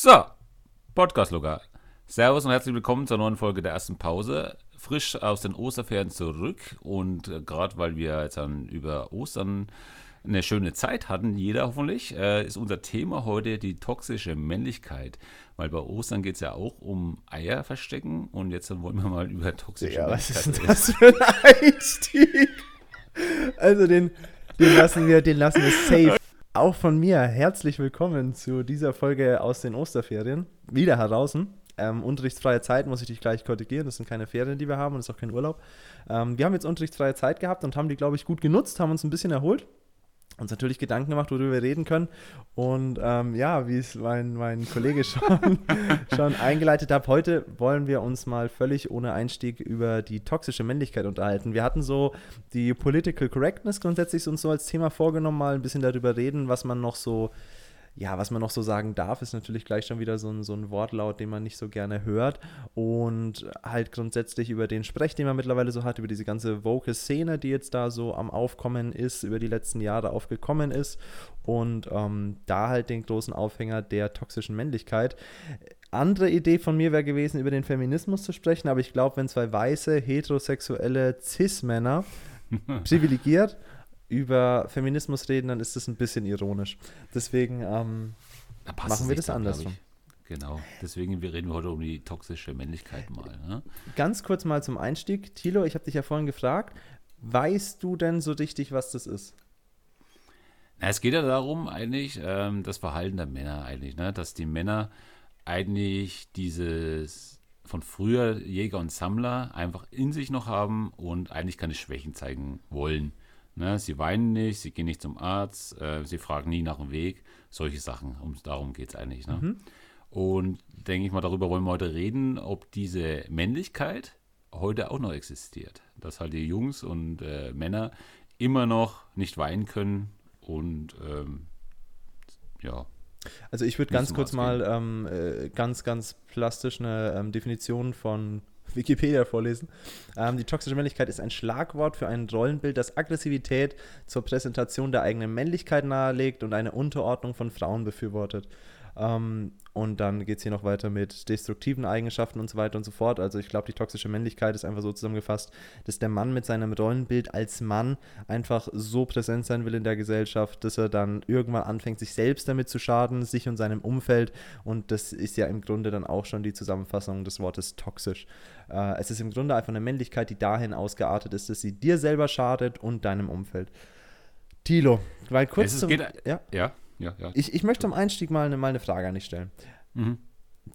So, Podcast Lokal. Servus und herzlich willkommen zur neuen Folge der ersten Pause. Frisch aus den Osterferien zurück und äh, gerade weil wir jetzt dann über Ostern eine schöne Zeit hatten, jeder hoffentlich, äh, ist unser Thema heute die toxische Männlichkeit. Weil bei Ostern geht es ja auch um Eier verstecken und jetzt wollen wir mal über toxische Ja, was Männlichkeit ist denn das für ein Einstieg? Also den, den lassen wir, den lassen wir safe. Auch von mir herzlich willkommen zu dieser Folge aus den Osterferien. Wieder heraus. Ähm, unterrichtsfreie Zeit muss ich dich gleich korrigieren. Das sind keine Ferien, die wir haben und das ist auch kein Urlaub. Ähm, wir haben jetzt unterrichtsfreie Zeit gehabt und haben die, glaube ich, gut genutzt, haben uns ein bisschen erholt. Uns natürlich Gedanken gemacht, worüber wir reden können. Und ähm, ja, wie es mein, mein Kollege schon, schon eingeleitet hat, heute wollen wir uns mal völlig ohne Einstieg über die toxische Männlichkeit unterhalten. Wir hatten so die Political Correctness grundsätzlich uns so als Thema vorgenommen, mal ein bisschen darüber reden, was man noch so ja, was man noch so sagen darf, ist natürlich gleich schon wieder so ein, so ein Wortlaut, den man nicht so gerne hört. Und halt grundsätzlich über den Sprech, den man mittlerweile so hat, über diese ganze Vocal-Szene, die jetzt da so am Aufkommen ist, über die letzten Jahre aufgekommen ist. Und ähm, da halt den großen Aufhänger der toxischen Männlichkeit. Andere Idee von mir wäre gewesen, über den Feminismus zu sprechen, aber ich glaube, wenn zwei weiße, heterosexuelle Cis-Männer privilegiert über Feminismus reden, dann ist das ein bisschen ironisch. Deswegen ähm, machen wir das andersrum. Genau, deswegen reden wir heute um die toxische Männlichkeit mal. Ne? Ganz kurz mal zum Einstieg. Thilo, ich habe dich ja vorhin gefragt, weißt du denn so richtig, was das ist? Na, es geht ja darum, eigentlich, ähm, das Verhalten der Männer eigentlich, ne? dass die Männer eigentlich dieses von früher Jäger und Sammler einfach in sich noch haben und eigentlich keine Schwächen zeigen wollen. Ne? Sie weinen nicht, sie gehen nicht zum Arzt, äh, sie fragen nie nach dem Weg, solche Sachen. Um, darum geht es eigentlich. Ne? Und denke ich mal, darüber wollen wir heute reden, ob diese Männlichkeit heute auch noch existiert. Dass halt die Jungs und äh, Männer immer noch nicht weinen können und ähm, ja. Also ich würde ganz kurz mal ähm, äh, ganz, ganz plastisch eine ähm, Definition von Wikipedia vorlesen. Ähm, die toxische Männlichkeit ist ein Schlagwort für ein Rollenbild, das Aggressivität zur Präsentation der eigenen Männlichkeit nahelegt und eine Unterordnung von Frauen befürwortet. Ähm, und dann geht es hier noch weiter mit destruktiven Eigenschaften und so weiter und so fort. Also ich glaube, die toxische Männlichkeit ist einfach so zusammengefasst, dass der Mann mit seinem Rollenbild als Mann einfach so präsent sein will in der Gesellschaft, dass er dann irgendwann anfängt, sich selbst damit zu schaden, sich und seinem Umfeld. Und das ist ja im Grunde dann auch schon die Zusammenfassung des Wortes toxisch. Äh, es ist im Grunde einfach eine Männlichkeit, die dahin ausgeartet ist, dass sie dir selber schadet und deinem Umfeld. Tilo, weil kurz Es zum, geht- ja, Ja, ja, ja. ich, ich möchte zum Einstieg mal eine, mal eine Frage an dich stellen. Mhm.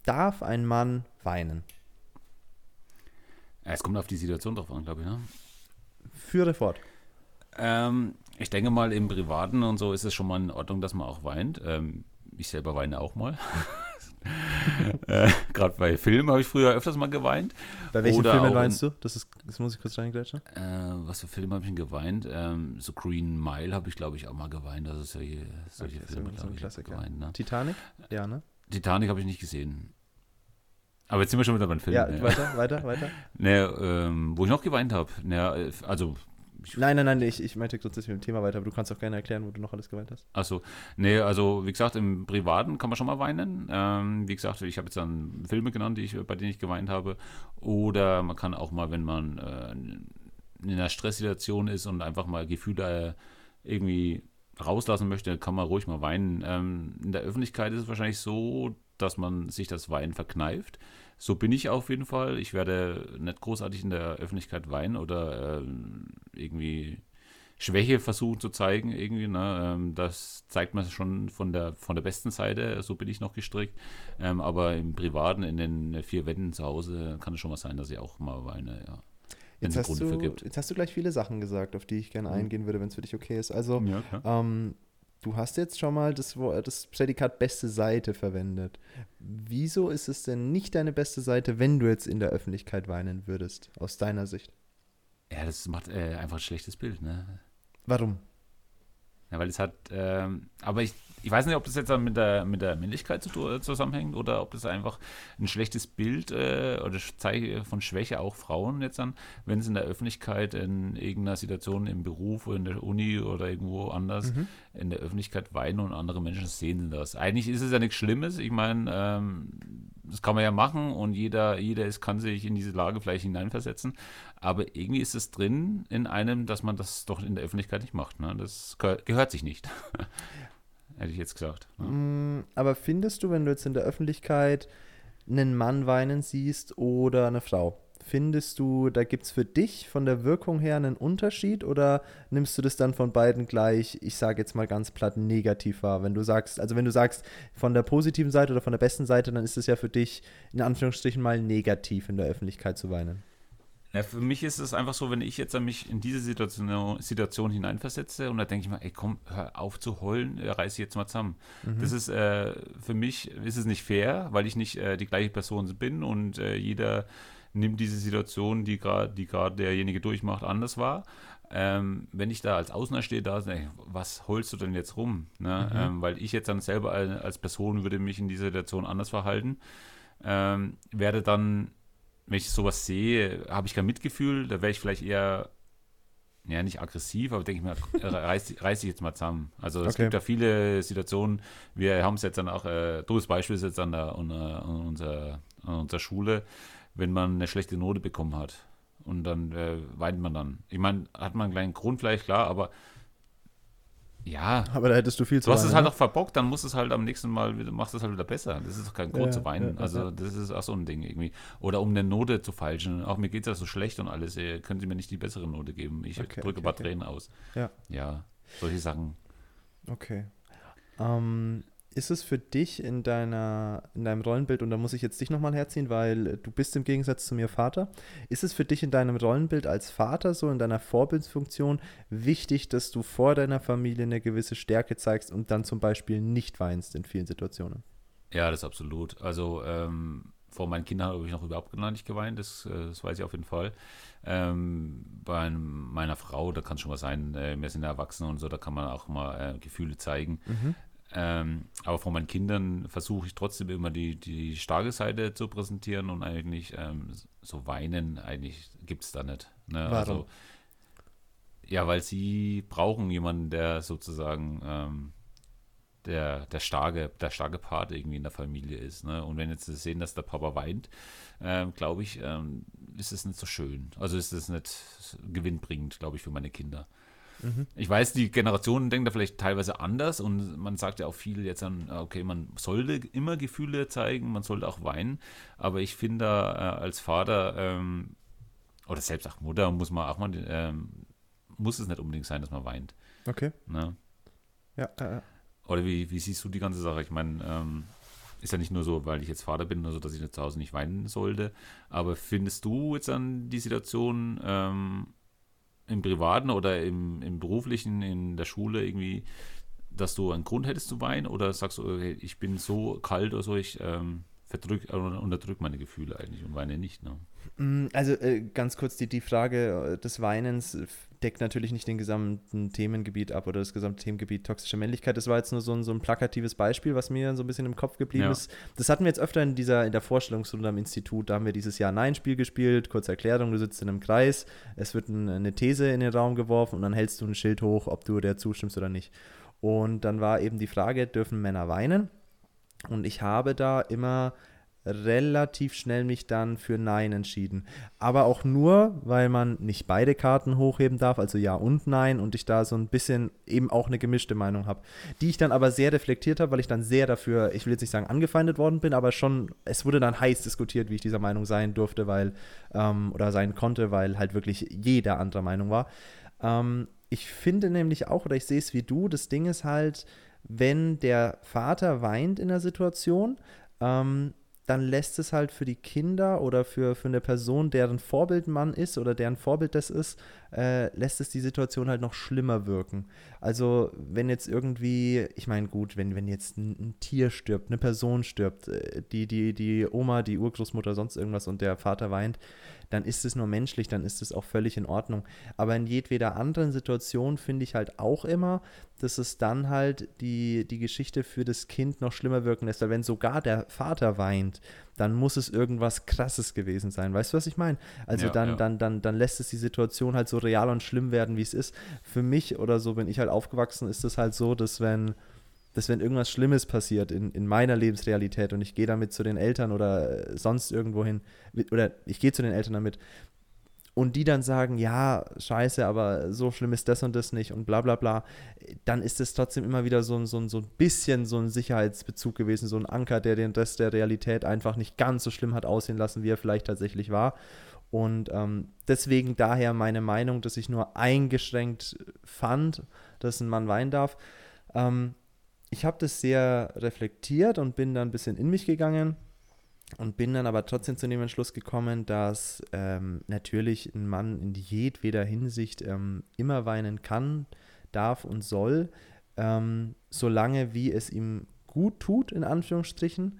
Darf ein Mann weinen? Es kommt auf die Situation drauf an, glaube ich. Ne? Führe fort. Ähm, ich denke mal, im Privaten und so ist es schon mal in Ordnung, dass man auch weint. Ähm, ich selber weine auch mal. äh, Gerade bei Filmen habe ich früher öfters mal geweint. Bei welchen Oder Filmen weinst du? Das, ist, das muss ich kurz reingrätschen. Äh, was für Filme habe ich denn geweint? Ähm, so Green Mile habe ich, glaube ich, auch mal geweint. Also solche, solche Okay, Filme, so glaube ich, Klassiker. geweint. Ne? Titanic? Ja, ne? Titanic habe ich nicht gesehen. Aber jetzt sind wir schon wieder beim Film. Ja, ne? weiter, weiter, weiter. Ne, ähm, wo ich noch geweint habe. Ne, also Nein, nein, nein, ich, ich meinte grundsätzlich mit dem Thema weiter, aber du kannst auch gerne erklären, wo du noch alles geweint hast. Achso, nee, also wie gesagt, im Privaten kann man schon mal weinen. Ähm, wie gesagt, ich habe jetzt dann Filme genannt, die ich, bei denen ich geweint habe. Oder man kann auch mal, wenn man äh, in einer Stresssituation ist und einfach mal Gefühle äh, irgendwie rauslassen möchte, kann man ruhig mal weinen. Ähm, in der Öffentlichkeit ist es wahrscheinlich so, dass man sich das Weinen verkneift. So bin ich auf jeden Fall. Ich werde nicht großartig in der Öffentlichkeit weinen oder ähm, irgendwie Schwäche versuchen zu zeigen, irgendwie. Ne? Ähm, das zeigt man schon von der, von der besten Seite, so bin ich noch gestrickt. Ähm, aber im Privaten, in den vier Wänden zu Hause, kann es schon mal sein, dass ich auch mal weine, ja. Jetzt hast, du, jetzt hast du gleich viele Sachen gesagt, auf die ich gerne Mhm. eingehen würde, wenn es für dich okay ist. Also, Ja, du hast jetzt schon mal das, das Prädikat beste Seite verwendet. Wieso ist es denn nicht deine beste Seite, wenn du jetzt in der Öffentlichkeit weinen würdest, aus deiner Sicht? Ja, das macht äh, einfach ein schlechtes Bild, ne? Warum? Ja, weil es hat, ähm, aber ich, ich weiß nicht, ob das jetzt dann mit der, mit der Männlichkeit zu, zusammenhängt oder ob das einfach ein schlechtes Bild äh, oder Zeichen von Schwäche auch Frauen jetzt dann, wenn sie in der Öffentlichkeit in irgendeiner Situation im Beruf oder in der Uni oder irgendwo anders mhm. in der Öffentlichkeit weinen und andere Menschen sehen das. Eigentlich ist es ja nichts Schlimmes. Ich meine, ähm, das kann man ja machen und jeder, jeder ist, kann sich in diese Lage vielleicht hineinversetzen. Aber irgendwie ist es drin in einem, dass man das doch in der Öffentlichkeit nicht macht. Ne? Das gehört sich nicht. Hätte ich jetzt gesagt. Ne? Mm, aber findest du, wenn du jetzt in der Öffentlichkeit einen Mann weinen siehst oder eine Frau, findest du, da gibt es für dich von der Wirkung her einen Unterschied oder nimmst du das dann von beiden gleich, ich sage jetzt mal ganz platt, negativ wahr? Wenn du sagst, also wenn du sagst von der positiven Seite oder von der besten Seite, dann ist es ja für dich in Anführungsstrichen mal negativ in der Öffentlichkeit zu weinen. Ja, für mich ist es einfach so, wenn ich jetzt an mich in diese Situation, Situation hineinversetze und da denke ich mal, ey komm, hör auf zu heulen, äh, reiß jetzt mal zusammen. Mhm. Das ist, äh, für mich ist es nicht fair, weil ich nicht äh, die gleiche Person bin und äh, jeder nimmt diese Situation, die gerade die derjenige durchmacht, anders wahr. Ähm, wenn ich da als Außener stehe, da ey, was holst du denn jetzt rum? Ne? Mhm. Ähm, weil ich jetzt dann selber als Person würde mich in dieser Situation anders verhalten. Ähm, werde dann wenn ich sowas sehe, habe ich kein Mitgefühl, da wäre ich vielleicht eher, ja, nicht aggressiv, aber denke ich mir, reiß, reiß dich jetzt mal zusammen. Also es okay. gibt ja viele Situationen, wir haben es jetzt dann auch, äh, dummes Beispiel ist jetzt an, der, an, an, unserer, an unserer Schule, wenn man eine schlechte Note bekommen hat und dann äh, weint man dann. Ich meine, hat man einen kleinen Grund vielleicht, klar, aber ja. Aber da hättest du viel zu Du hast es halt ne? auch verbockt, dann musst du es halt am nächsten Mal, machst es halt wieder besser. Das ist doch kein Grund ja, zu weinen. Ja, also, ja. das ist auch so ein Ding irgendwie. Oder um eine Note zu falschen. Auch mir geht es ja so schlecht und alles. Ey, können Sie mir nicht die bessere Note geben? Ich okay, drücke okay, ein paar okay. Tränen aus. Ja. Ja, solche Sachen. Okay. Ähm, ist es für dich in, deiner, in deinem Rollenbild, und da muss ich jetzt dich nochmal herziehen, weil du bist im Gegensatz zu mir Vater, ist es für dich in deinem Rollenbild als Vater, so in deiner Vorbildsfunktion, wichtig, dass du vor deiner Familie eine gewisse Stärke zeigst und dann zum Beispiel nicht weinst in vielen Situationen? Ja, das ist absolut. Also ähm, vor meinen Kindern habe ich noch überhaupt gar nicht geweint, das, äh, das weiß ich auf jeden Fall. Ähm, bei meiner Frau, da kann es schon mal sein, äh, wir sind Erwachsene und so, da kann man auch mal äh, Gefühle zeigen. Mhm. Ähm, aber von meinen Kindern versuche ich trotzdem immer die, die starke Seite zu präsentieren und eigentlich ähm, so weinen, eigentlich gibt es da nicht. Ne? Warum? Also, ja, weil sie brauchen jemanden, der sozusagen ähm, der, der, starke, der starke Part irgendwie in der Familie ist. Ne? Und wenn jetzt sie sehen, dass der Papa weint, ähm, glaube ich, ähm, ist es nicht so schön. Also ist es nicht gewinnbringend, glaube ich, für meine Kinder. Mhm. Ich weiß, die Generationen denken da vielleicht teilweise anders und man sagt ja auch viel jetzt an, okay, man sollte immer Gefühle zeigen, man sollte auch weinen, aber ich finde äh, als Vater ähm, oder selbst auch Mutter muss man auch mal, ähm, muss es nicht unbedingt sein, dass man weint. Okay. Ne? Ja, äh, Oder wie, wie siehst du die ganze Sache? Ich meine, ähm, ist ja nicht nur so, weil ich jetzt Vater bin, also dass ich zu Hause nicht weinen sollte. Aber findest du jetzt an die Situation, ähm, im Privaten oder im, im Beruflichen, in der Schule irgendwie, dass du einen Grund hättest zu weinen? Oder sagst du, okay, ich bin so kalt oder so, ich ähm, verdrück, äh, unterdrück meine Gefühle eigentlich und weine nicht? Ne? Mm, also äh, ganz kurz, die, die Frage äh, des Weinens deckt natürlich nicht den gesamten Themengebiet ab oder das gesamte Themengebiet toxische Männlichkeit. Das war jetzt nur so ein, so ein plakatives Beispiel, was mir so ein bisschen im Kopf geblieben ja. ist. Das hatten wir jetzt öfter in dieser in der Vorstellungsrunde am Institut. Da haben wir dieses Ja-Nein-Spiel gespielt. Kurze Erklärung: Du sitzt in einem Kreis, es wird ein, eine These in den Raum geworfen und dann hältst du ein Schild hoch, ob du der zustimmst oder nicht. Und dann war eben die Frage: Dürfen Männer weinen? Und ich habe da immer relativ schnell mich dann für Nein entschieden. Aber auch nur, weil man nicht beide Karten hochheben darf, also Ja und Nein, und ich da so ein bisschen eben auch eine gemischte Meinung habe, die ich dann aber sehr reflektiert habe, weil ich dann sehr dafür, ich will jetzt nicht sagen angefeindet worden bin, aber schon, es wurde dann heiß diskutiert, wie ich dieser Meinung sein durfte, weil, ähm, oder sein konnte, weil halt wirklich jeder anderer Meinung war. Ähm, ich finde nämlich auch, oder ich sehe es wie du, das Ding ist halt, wenn der Vater weint in der Situation, ähm, dann lässt es halt für die Kinder oder für, für eine Person, deren Vorbild man ist oder deren Vorbild das ist, äh, lässt es die Situation halt noch schlimmer wirken. Also wenn jetzt irgendwie, ich meine gut, wenn, wenn jetzt ein, ein, Tier stirbt, eine Person stirbt, äh, die, die, die Oma, die Urgroßmutter, sonst irgendwas und der Vater weint, dann ist es nur menschlich, dann ist es auch völlig in Ordnung. Aber in jedweder anderen Situation finde ich halt auch immer, dass es dann halt die, die Geschichte für das Kind noch schlimmer wirken lässt. Weil wenn sogar der Vater weint, dann muss es irgendwas Krasses gewesen sein. Weißt du, was ich meine? Also ja, dann, ja. dann, dann, dann lässt es die Situation halt so real und schlimm werden, wie es ist. Für mich oder so bin ich halt aufgewachsen, ist es halt so, dass wenn dass wenn irgendwas Schlimmes passiert in, in meiner Lebensrealität und ich gehe damit zu den Eltern oder äh, sonst irgendwo hin, oder ich gehe zu den Eltern damit und die dann sagen, ja, scheiße, aber so schlimm ist das und das nicht und bla bla bla, dann ist es trotzdem immer wieder so, so, so ein bisschen so ein Sicherheitsbezug gewesen, so ein Anker, der den Rest der Realität einfach nicht ganz so schlimm hat aussehen lassen, wie er vielleicht tatsächlich war. Und ähm, deswegen daher meine Meinung, dass ich nur eingeschränkt fand, dass ein Mann weinen darf. Ähm, ich habe das sehr reflektiert und bin dann ein bisschen in mich gegangen und bin dann aber trotzdem zu dem Entschluss gekommen, dass ähm, natürlich ein Mann in jedweder Hinsicht ähm, immer weinen kann, darf und soll, ähm, solange wie es ihm gut tut, in Anführungsstrichen.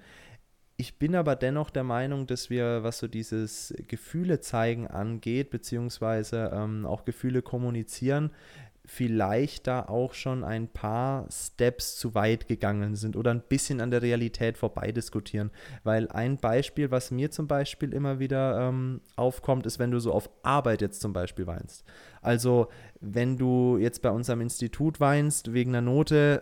Ich bin aber dennoch der Meinung, dass wir, was so dieses Gefühle zeigen angeht, beziehungsweise ähm, auch Gefühle kommunizieren, vielleicht da auch schon ein paar Steps zu weit gegangen sind oder ein bisschen an der Realität vorbei diskutieren. Weil ein Beispiel, was mir zum Beispiel immer wieder ähm, aufkommt, ist, wenn du so auf Arbeit jetzt zum Beispiel weinst. Also wenn du jetzt bei unserem Institut weinst wegen einer Note,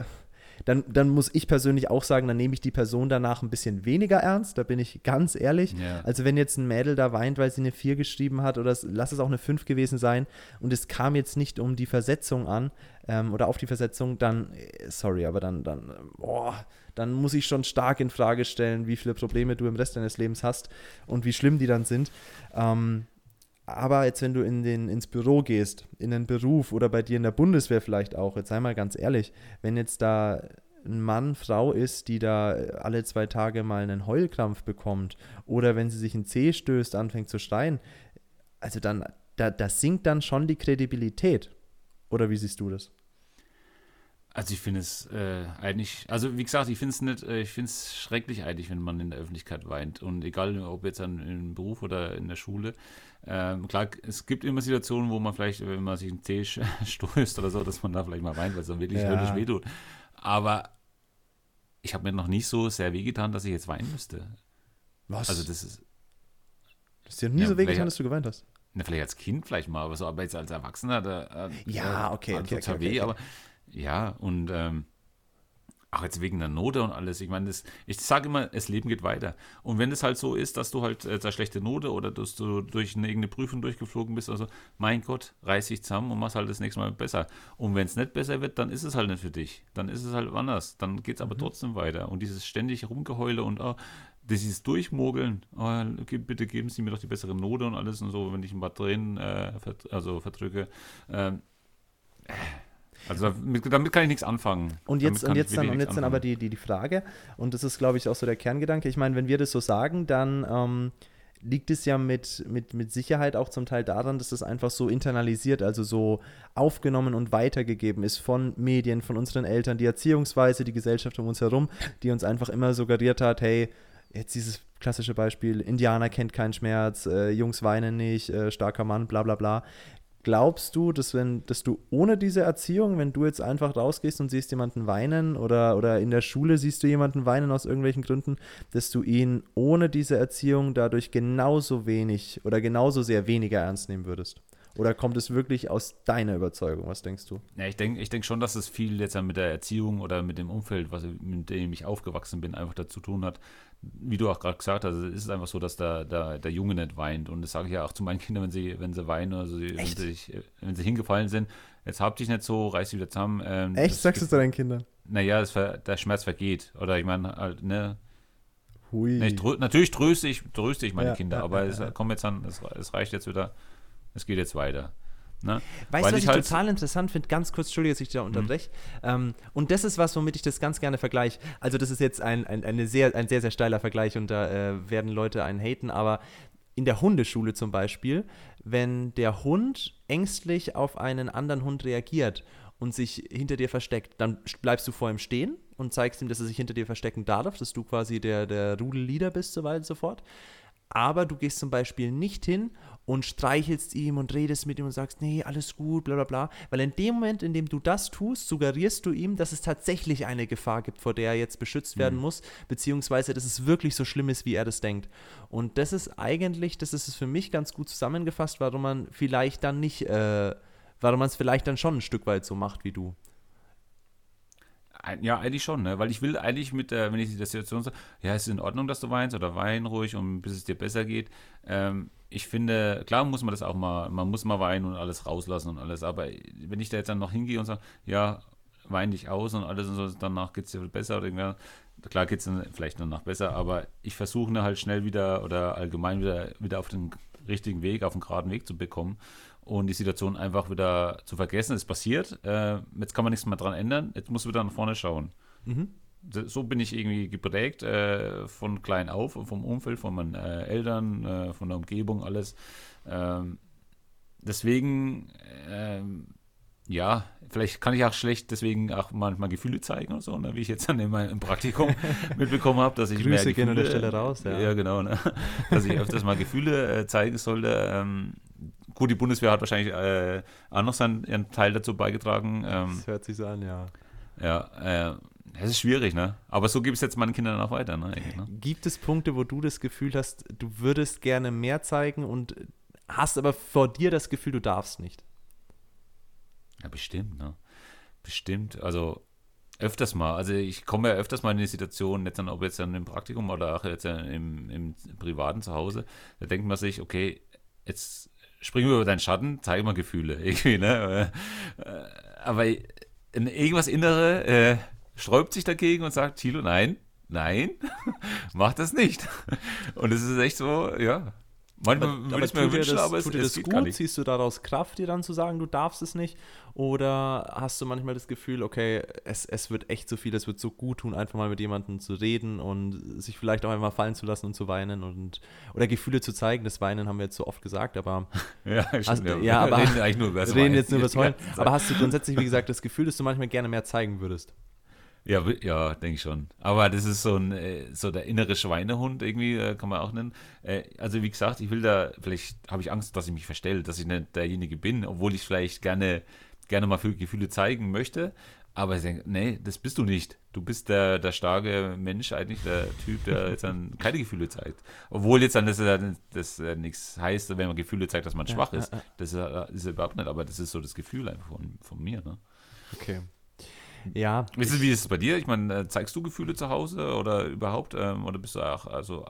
dann, dann muss ich persönlich auch sagen, dann nehme ich die Person danach ein bisschen weniger ernst, da bin ich ganz ehrlich. Ja. Also wenn jetzt ein Mädel da weint, weil sie eine 4 geschrieben hat oder lass es auch eine 5 gewesen sein und es kam jetzt nicht um die Versetzung an ähm, oder auf die Versetzung, dann, äh, sorry, aber dann, dann, boah, dann muss ich schon stark in Frage stellen, wie viele Probleme du im Rest deines Lebens hast und wie schlimm die dann sind. Ähm, aber jetzt, wenn du in den, ins Büro gehst, in einen Beruf oder bei dir in der Bundeswehr vielleicht auch, jetzt sei mal ganz ehrlich, wenn jetzt da ein Mann, Frau ist, die da alle zwei Tage mal einen Heulkrampf bekommt oder wenn sie sich in Zeh stößt, anfängt zu schreien, also dann, da, das sinkt dann schon die Kredibilität. Oder wie siehst du das? Also ich finde es äh, eigentlich, also wie gesagt, ich finde es nicht, äh, ich finde es schrecklich eigentlich, wenn man in der Öffentlichkeit weint. Und egal, ob jetzt an, im Beruf oder in der Schule. Ähm, klar, es gibt immer Situationen, wo man vielleicht, wenn man sich einen Tee stößt oder so, dass man da vielleicht mal weint, weil es dann wirklich ja. höllisch wehtut. Aber ich habe mir noch nicht so sehr wehgetan, dass ich jetzt weinen müsste. Was? Also das ist. Das ist dir nie ja, so wehgetan, dass du geweint hast. Na, vielleicht als Kind vielleicht mal, aber so, aber jetzt als Erwachsener, da, äh, ja, okay, okay, okay, okay, weh, okay. aber ja, und ähm, auch jetzt wegen der Note und alles. Ich meine, ich sage immer, das Leben geht weiter. Und wenn es halt so ist, dass du halt äh, eine schlechte Note oder dass du durch eine irgendeine Prüfung durchgeflogen bist, also mein Gott, reiß dich zusammen und mach halt das nächste Mal besser. Und wenn es nicht besser wird, dann ist es halt nicht für dich. Dann ist es halt anders. Dann geht es aber mhm. trotzdem weiter. Und dieses ständig Rumgeheule und oh, dieses Durchmogeln, oh, bitte geben Sie mir doch die bessere Note und alles und so, wenn ich ein paar Tränen äh, vert also verdrücke. Ähm, äh, also damit, damit, kann ich nichts anfangen. Und jetzt, und jetzt, dann, und jetzt dann aber die, die, die Frage, und das ist, glaube ich, auch so der Kerngedanke. Ich meine, wenn wir das so sagen, dann ähm, liegt es ja mit, mit, mit Sicherheit auch zum Teil daran, dass das einfach so internalisiert, also so aufgenommen und weitergegeben ist von Medien, von unseren Eltern, die Erziehungsweise, die Gesellschaft um uns herum, die uns einfach immer suggeriert hat, hey, jetzt dieses klassische Beispiel, Indianer kennt keinen Schmerz, äh, Jungs weinen nicht, äh, starker Mann, bla bla bla. Glaubst du, dass wenn, dass du ohne diese Erziehung, wenn du jetzt einfach rausgehst und siehst jemanden weinen oder, oder in der Schule siehst du jemanden weinen aus irgendwelchen Gründen, dass du ihn ohne diese Erziehung dadurch genauso wenig oder genauso sehr weniger ernst nehmen würdest? Oder kommt es wirklich aus deiner Überzeugung? Was denkst du? Ja, ich denke ich denk schon, dass es viel jetzt mit der Erziehung oder mit dem Umfeld, was, mit dem ich aufgewachsen bin, einfach dazu tun hat. Wie du auch gerade gesagt hast, es ist einfach so, dass der, der, der Junge nicht weint. Und das sage ich ja auch zu meinen Kindern, wenn sie, wenn sie weinen, also wenn sie, wenn sie hingefallen sind. Jetzt hab dich nicht so, reiß dich wieder zusammen. Ähm, Echt? Sagst du es deinen Kindern? Naja, der Schmerz vergeht. Oder ich meine, halt, ne, Hui. Ne, trö natürlich tröste ich, tröste ich meine ja, Kinder, ja, aber ja, es, komm jetzt an, es, es, reicht jetzt wieder es geht jetzt weiter. Ne? Weißt du, was ich, halt total interessant finde? Ganz kurz, Entschuldige, dass ich dich da unterbreche. Mhm. Ähm, und das ist was, womit ich das ganz gerne vergleiche. Also, das ist jetzt ein, ein, eine sehr, ein sehr, sehr steiler Vergleich und da äh, werden Leute einen haten, aber in der Hundeschule zum Beispiel, wenn der Hund ängstlich auf einen anderen Hund reagiert und sich hinter dir versteckt, dann bleibst du vor ihm stehen und zeigst ihm, dass er sich hinter dir verstecken darf, dass du quasi der, der Rudelleader bist, so weiter und so fort. Aber du gehst zum Beispiel nicht hin und streichelst ihm und redest mit ihm und sagst, nee, alles gut, bla bla bla. Weil in dem Moment, in dem du das tust, suggerierst du ihm, dass es tatsächlich eine Gefahr gibt, vor der er jetzt beschützt werden Mhm. muss, beziehungsweise dass es wirklich so schlimm ist, wie er das denkt. Und das ist eigentlich, das ist es für mich ganz gut zusammengefasst, warum man vielleicht dann nicht, äh, warum man es vielleicht dann schon ein Stück weit so macht wie du. Ja, eigentlich schon, ne? weil ich will eigentlich mit der, wenn ich die Situation sage, ja, es ist in Ordnung, dass du weinst oder wein ruhig und bis es dir besser geht. Ähm, ich finde, klar muss man das auch mal, man muss mal weinen und alles rauslassen und alles, aber wenn ich da jetzt dann noch hingehe und sage, ja, wein dich aus und alles und so, danach geht es dir besser oder irgendwas, klar geht es dann vielleicht danach besser, aber ich versuche ne, halt schnell wieder oder allgemein wieder, wieder auf den richtigen Weg, auf den geraden Weg zu bekommen und die Situation einfach wieder zu vergessen. Es passiert, äh, jetzt kann man nichts mehr dran ändern, jetzt muss wieder nach vorne schauen. Mhm. So bin ich irgendwie geprägt, äh, von klein auf, vom Umfeld, von meinen äh, Eltern, äh, von der Umgebung, alles. Ähm, deswegen, ähm, ja, vielleicht kann ich auch schlecht deswegen auch manchmal Gefühle zeigen oder so, ne, wie ich jetzt dann in meinem Praktikum mitbekommen habe, dass ich mehr Grüße gehen an der Gefühle- Stelle raus, ja. Ja, genau, ne? dass ich öfters mal Gefühle äh, zeigen sollte. Ähm, gut, die Bundeswehr hat wahrscheinlich äh, auch noch seinen ihren Teil dazu beigetragen. Ähm, Das hört sich so an, ja. ja, äh, es ist schwierig, ne? Aber so gibt es jetzt meinen Kindern auch weiter, ne? Ne? Gibt es Punkte, wo du das Gefühl hast, du würdest gerne mehr zeigen und hast aber vor dir das Gefühl, du darfst nicht? Ja, bestimmt, ne? Bestimmt. Also öfters mal. Also ich komme ja öfters mal in die Situation, jetzt dann, ob jetzt dann im Praktikum oder auch jetzt im, im privaten Zuhause, da denkt man sich, okay, jetzt springen wir über deinen Schatten, zeig mal Gefühle. Irgendwie, ne? Äh, Aber irgendwas Innere äh, sträubt sich dagegen und sagt, Thilo, nein, nein, mach das nicht. Und es ist echt so, ja. Manchmal würde ich es mir wünschen, das, aber es, tut dir das gut? Ziehst du daraus Kraft, dir dann zu sagen, du darfst es nicht? Oder hast du manchmal das Gefühl, okay, es, es wird echt so viel, es wird so gut tun, einfach mal mit jemandem zu reden und sich vielleicht auch einmal fallen zu lassen und zu weinen und oder Gefühle zu zeigen. Das Weinen haben wir jetzt so oft gesagt, aber Ja, Also, stimmt, ja, aber- reden eigentlich nur über das reden jetzt nur über das Heulen. Aber hast du grundsätzlich, wie gesagt, das Gefühl, dass du manchmal gerne mehr zeigen würdest? Ja, ja, denke ich schon. Aber das ist so ein, äh, so der innere Schweinehund irgendwie, äh, kann man auch nennen. Äh, also wie gesagt, ich will da, vielleicht habe ich Angst, dass ich mich verstelle, dass ich nicht derjenige bin, obwohl ich vielleicht gerne, gerne mal für Gefühle zeigen möchte. Aber ich denke, nee, das bist du nicht. Du bist der, der starke Mensch, eigentlich der Typ, der jetzt dann keine Gefühle zeigt. Obwohl jetzt dann das, das nichts heißt, wenn man Gefühle zeigt, dass man Ja, schwach ja, ist. Das ist, ist überhaupt nicht, aber das ist so das Gefühl einfach von, von mir. Ne? Okay. Ja. Wisst ihr, wie ist es bei dir? Ich meine, äh, zeigst du Gefühle zu Hause oder überhaupt? Ähm, oder bist du auch also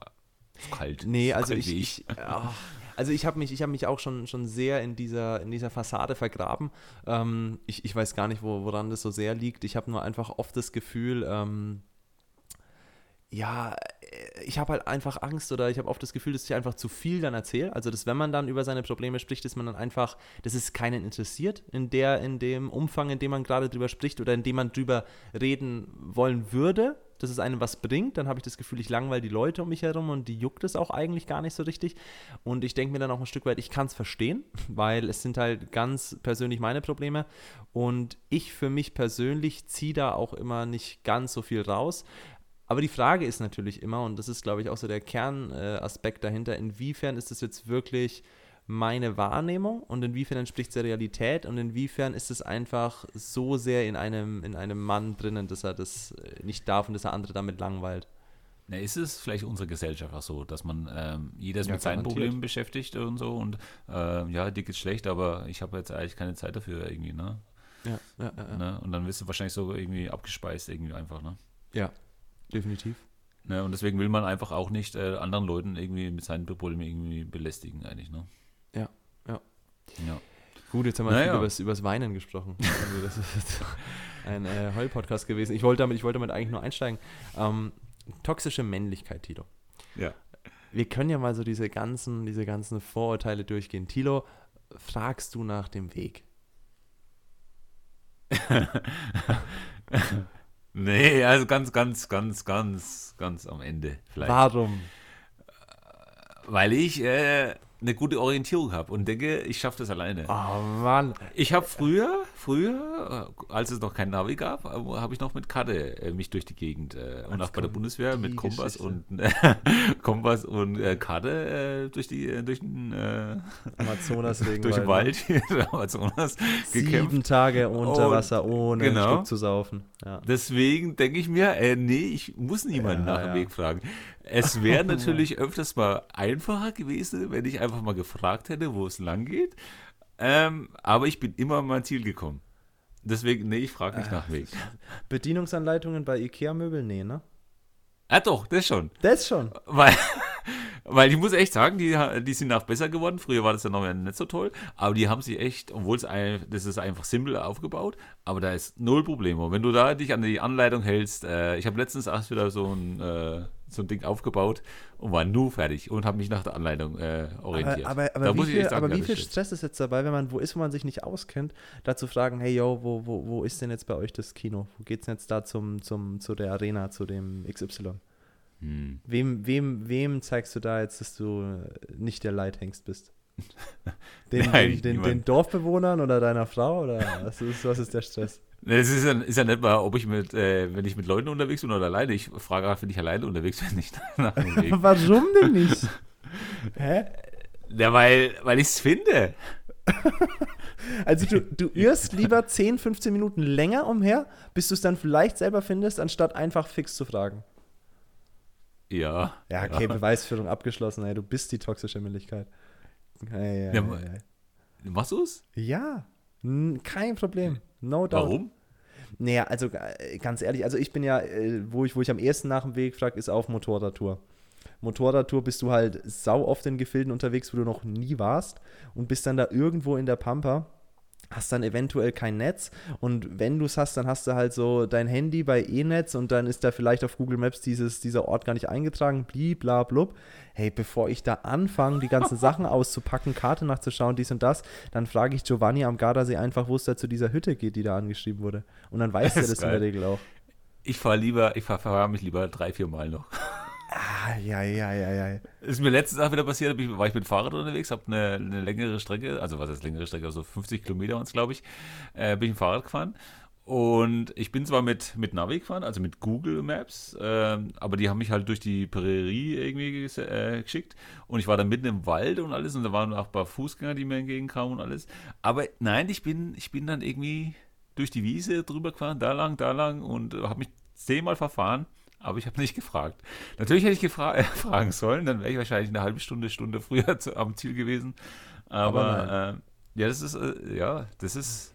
so kalt? Nee, So also kalt ich, wie ich ah, also ich habe mich, ich habe mich auch schon, schon sehr in dieser, in dieser Fassade vergraben. Ähm, ich, ich weiß gar nicht, wo, woran das so sehr liegt. Ich habe nur einfach oft das Gefühl, ähm, ja, äh, ich habe halt einfach Angst oder ich habe oft das Gefühl, dass ich einfach zu viel dann erzähle. Also, dass wenn man dann über seine Probleme spricht, dass man dann einfach, dass es keinen interessiert in der, in dem Umfang, in dem man gerade drüber spricht oder in dem man drüber reden wollen würde, dass es einem was bringt, dann habe ich das Gefühl, ich langweile die Leute um mich herum und die juckt es auch eigentlich gar nicht so richtig. Und ich denke mir dann auch ein Stück weit, ich kann es verstehen, weil es sind halt ganz persönlich meine Probleme und ich für mich persönlich ziehe da auch immer nicht ganz so viel raus. Aber die Frage ist natürlich immer, und das ist, glaube ich, auch so der Kernaspekt dahinter, inwiefern ist das jetzt wirklich meine Wahrnehmung und inwiefern entspricht es der Realität und inwiefern ist es einfach so sehr in einem, in einem Mann drinnen, dass er das äh, nicht darf und dass er andere damit langweilt. Na, ist es vielleicht unsere Gesellschaft auch so, dass man ähm, jeder ist Ja, mit seinen garantiert. Problemen beschäftigt und so und ähm, ja, dir geht's schlecht, aber ich habe jetzt eigentlich keine Zeit dafür irgendwie, ne? Ja, ja, ja, ne? Und dann wirst du wahrscheinlich so irgendwie abgespeist irgendwie einfach, ne? ja definitiv. ne? Und deswegen will man einfach auch nicht äh, anderen Leuten irgendwie mit seinen Problemen irgendwie belästigen eigentlich, ne? Ja, ja. Ja. Gut, jetzt haben wir Naja. viel übers, übers Weinen gesprochen. Also das ist jetzt ein äh, Heul-Podcast gewesen. Ich wollte damit, ich wollte damit eigentlich nur einsteigen. Ähm, toxische Männlichkeit, Tilo. Ja. Wir können ja mal so diese ganzen, diese ganzen Vorurteile durchgehen. Tilo, fragst du nach dem Weg? Nee, also ganz, ganz, ganz, ganz, ganz am Ende vielleicht. Warum? Weil ich, äh, eine gute Orientierung habe und denke, ich schaffe das alleine. Oh Mann. Ich habe früher, früher, äh, als es noch kein Navi gab, äh, habe ich noch mit Karte äh, mich durch die Gegend äh, und auch bei der Bundeswehr mit Kompass und äh, Kompass und Karte durch die durch den Amazonas durch den Wald im Amazonas gekämpft. Sieben Tage unter Und- Wasser, ohne genau. Schluck zu saufen. Ja. Deswegen denke ich mir, äh, nee, ich muss niemanden Ja, nach dem ja. Weg fragen. Es wäre natürlich öfters mal einfacher gewesen, wenn ich einfach mal gefragt hätte, wo es lang geht. Ähm, aber ich bin immer an mein Ziel gekommen. Deswegen, nee, ich frage nicht nach dem Weg. Bedienungsanleitungen bei Ikea-Möbeln? Nee, ne? Ah doch, das schon. Das schon. Weil, weil ich muss echt sagen, die, die sind auch besser geworden. Früher war das ja noch nicht so toll, aber die haben sich echt, obwohl es ein, das ist einfach simpel aufgebaut, aber da ist null Probleme. Und wenn du da dich an die Anleitung hältst, äh, ich habe letztens erst wieder so ein, äh, so ein Ding aufgebaut und war nur fertig und habe mich nach der Anleitung äh, orientiert. Aber, aber, aber, wie viel, sagen, aber wie viel stimmt. Stress ist jetzt dabei, wenn man wo ist, wo man sich nicht auskennt, da zu fragen, hey yo, wo, wo, wo ist denn jetzt bei euch das Kino? Wo geht's denn jetzt da zum, zum, zu der Arena, zu dem XY? Hm. Wem, wem, wem zeigst du da jetzt, dass du nicht der Leithengst bist? Den, Nein, den, den, den Dorfbewohnern oder deiner Frau? Oder was ist, was ist der Stress? Es ist ja, ist ja nicht mal, ob ich mit, äh, wenn ich mit Leuten unterwegs bin oder alleine. Ich frage auch, wenn ich alleine unterwegs bin, nicht nach dem Weg. Warum denn nicht? Hä? Ja, weil, weil ich es finde. Also du, du irrst lieber 10, 15 Minuten länger umher, bis du es dann vielleicht selber findest, anstatt einfach fix zu fragen. Ja. Ja, okay, Beweisführung abgeschlossen, ey, du bist die toxische Männlichkeit. Hey, hey, Ja, hey, hey. Machst du es? ja kein Problem. No doubt. Warum? Naja, also äh, ganz ehrlich, also ich bin ja, äh, wo ich, wo ich am ersten nach dem Weg frage, ist auf Motorradtour. Motorradtour bist du halt sau oft in Gefilden unterwegs, wo du noch nie warst und bist dann da irgendwo in der Pampa, hast dann eventuell kein Netz und wenn du es hast, dann hast du halt so dein Handy bei E-Netz und dann ist da vielleicht auf Google Maps dieses, dieser Ort gar nicht eingetragen, bla blub. Hey, bevor ich da anfange, die ganzen Sachen auszupacken, Karte nachzuschauen, dies und das, dann frage ich Giovanni am Gardasee einfach, wo es da zu dieser Hütte geht, die da angeschrieben wurde. Und dann weiß er Das ist in der geil. Regel auch. Ich fahre lieber, ich fahre fahr mich lieber drei, vier Mal noch. Ah, ja, ja, ja, ja. Ist mir letztens auch wieder passiert, war ich mit dem Fahrrad unterwegs, habe eine, eine längere Strecke, also was ist längere Strecke, also 50 Kilometer es, glaube ich, äh, bin ich mit dem Fahrrad gefahren. Und ich bin zwar mit, mit Navi gefahren, also mit Google Maps, ähm, aber die haben mich halt durch die Prärie irgendwie äh, geschickt. Und ich war dann mitten im Wald und alles und da waren auch ein paar Fußgänger, die mir entgegenkamen und alles. Aber nein, ich bin, ich bin dann irgendwie durch die Wiese drüber gefahren, da lang, da lang und habe mich zehnmal verfahren. Aber ich habe nicht gefragt. Natürlich hätte ich gefra äh, fragen sollen, dann wäre ich wahrscheinlich eine halbe Stunde, Stunde früher zu, am Ziel gewesen. Aber Aber, äh, ja, das ist, äh, ja, das ist.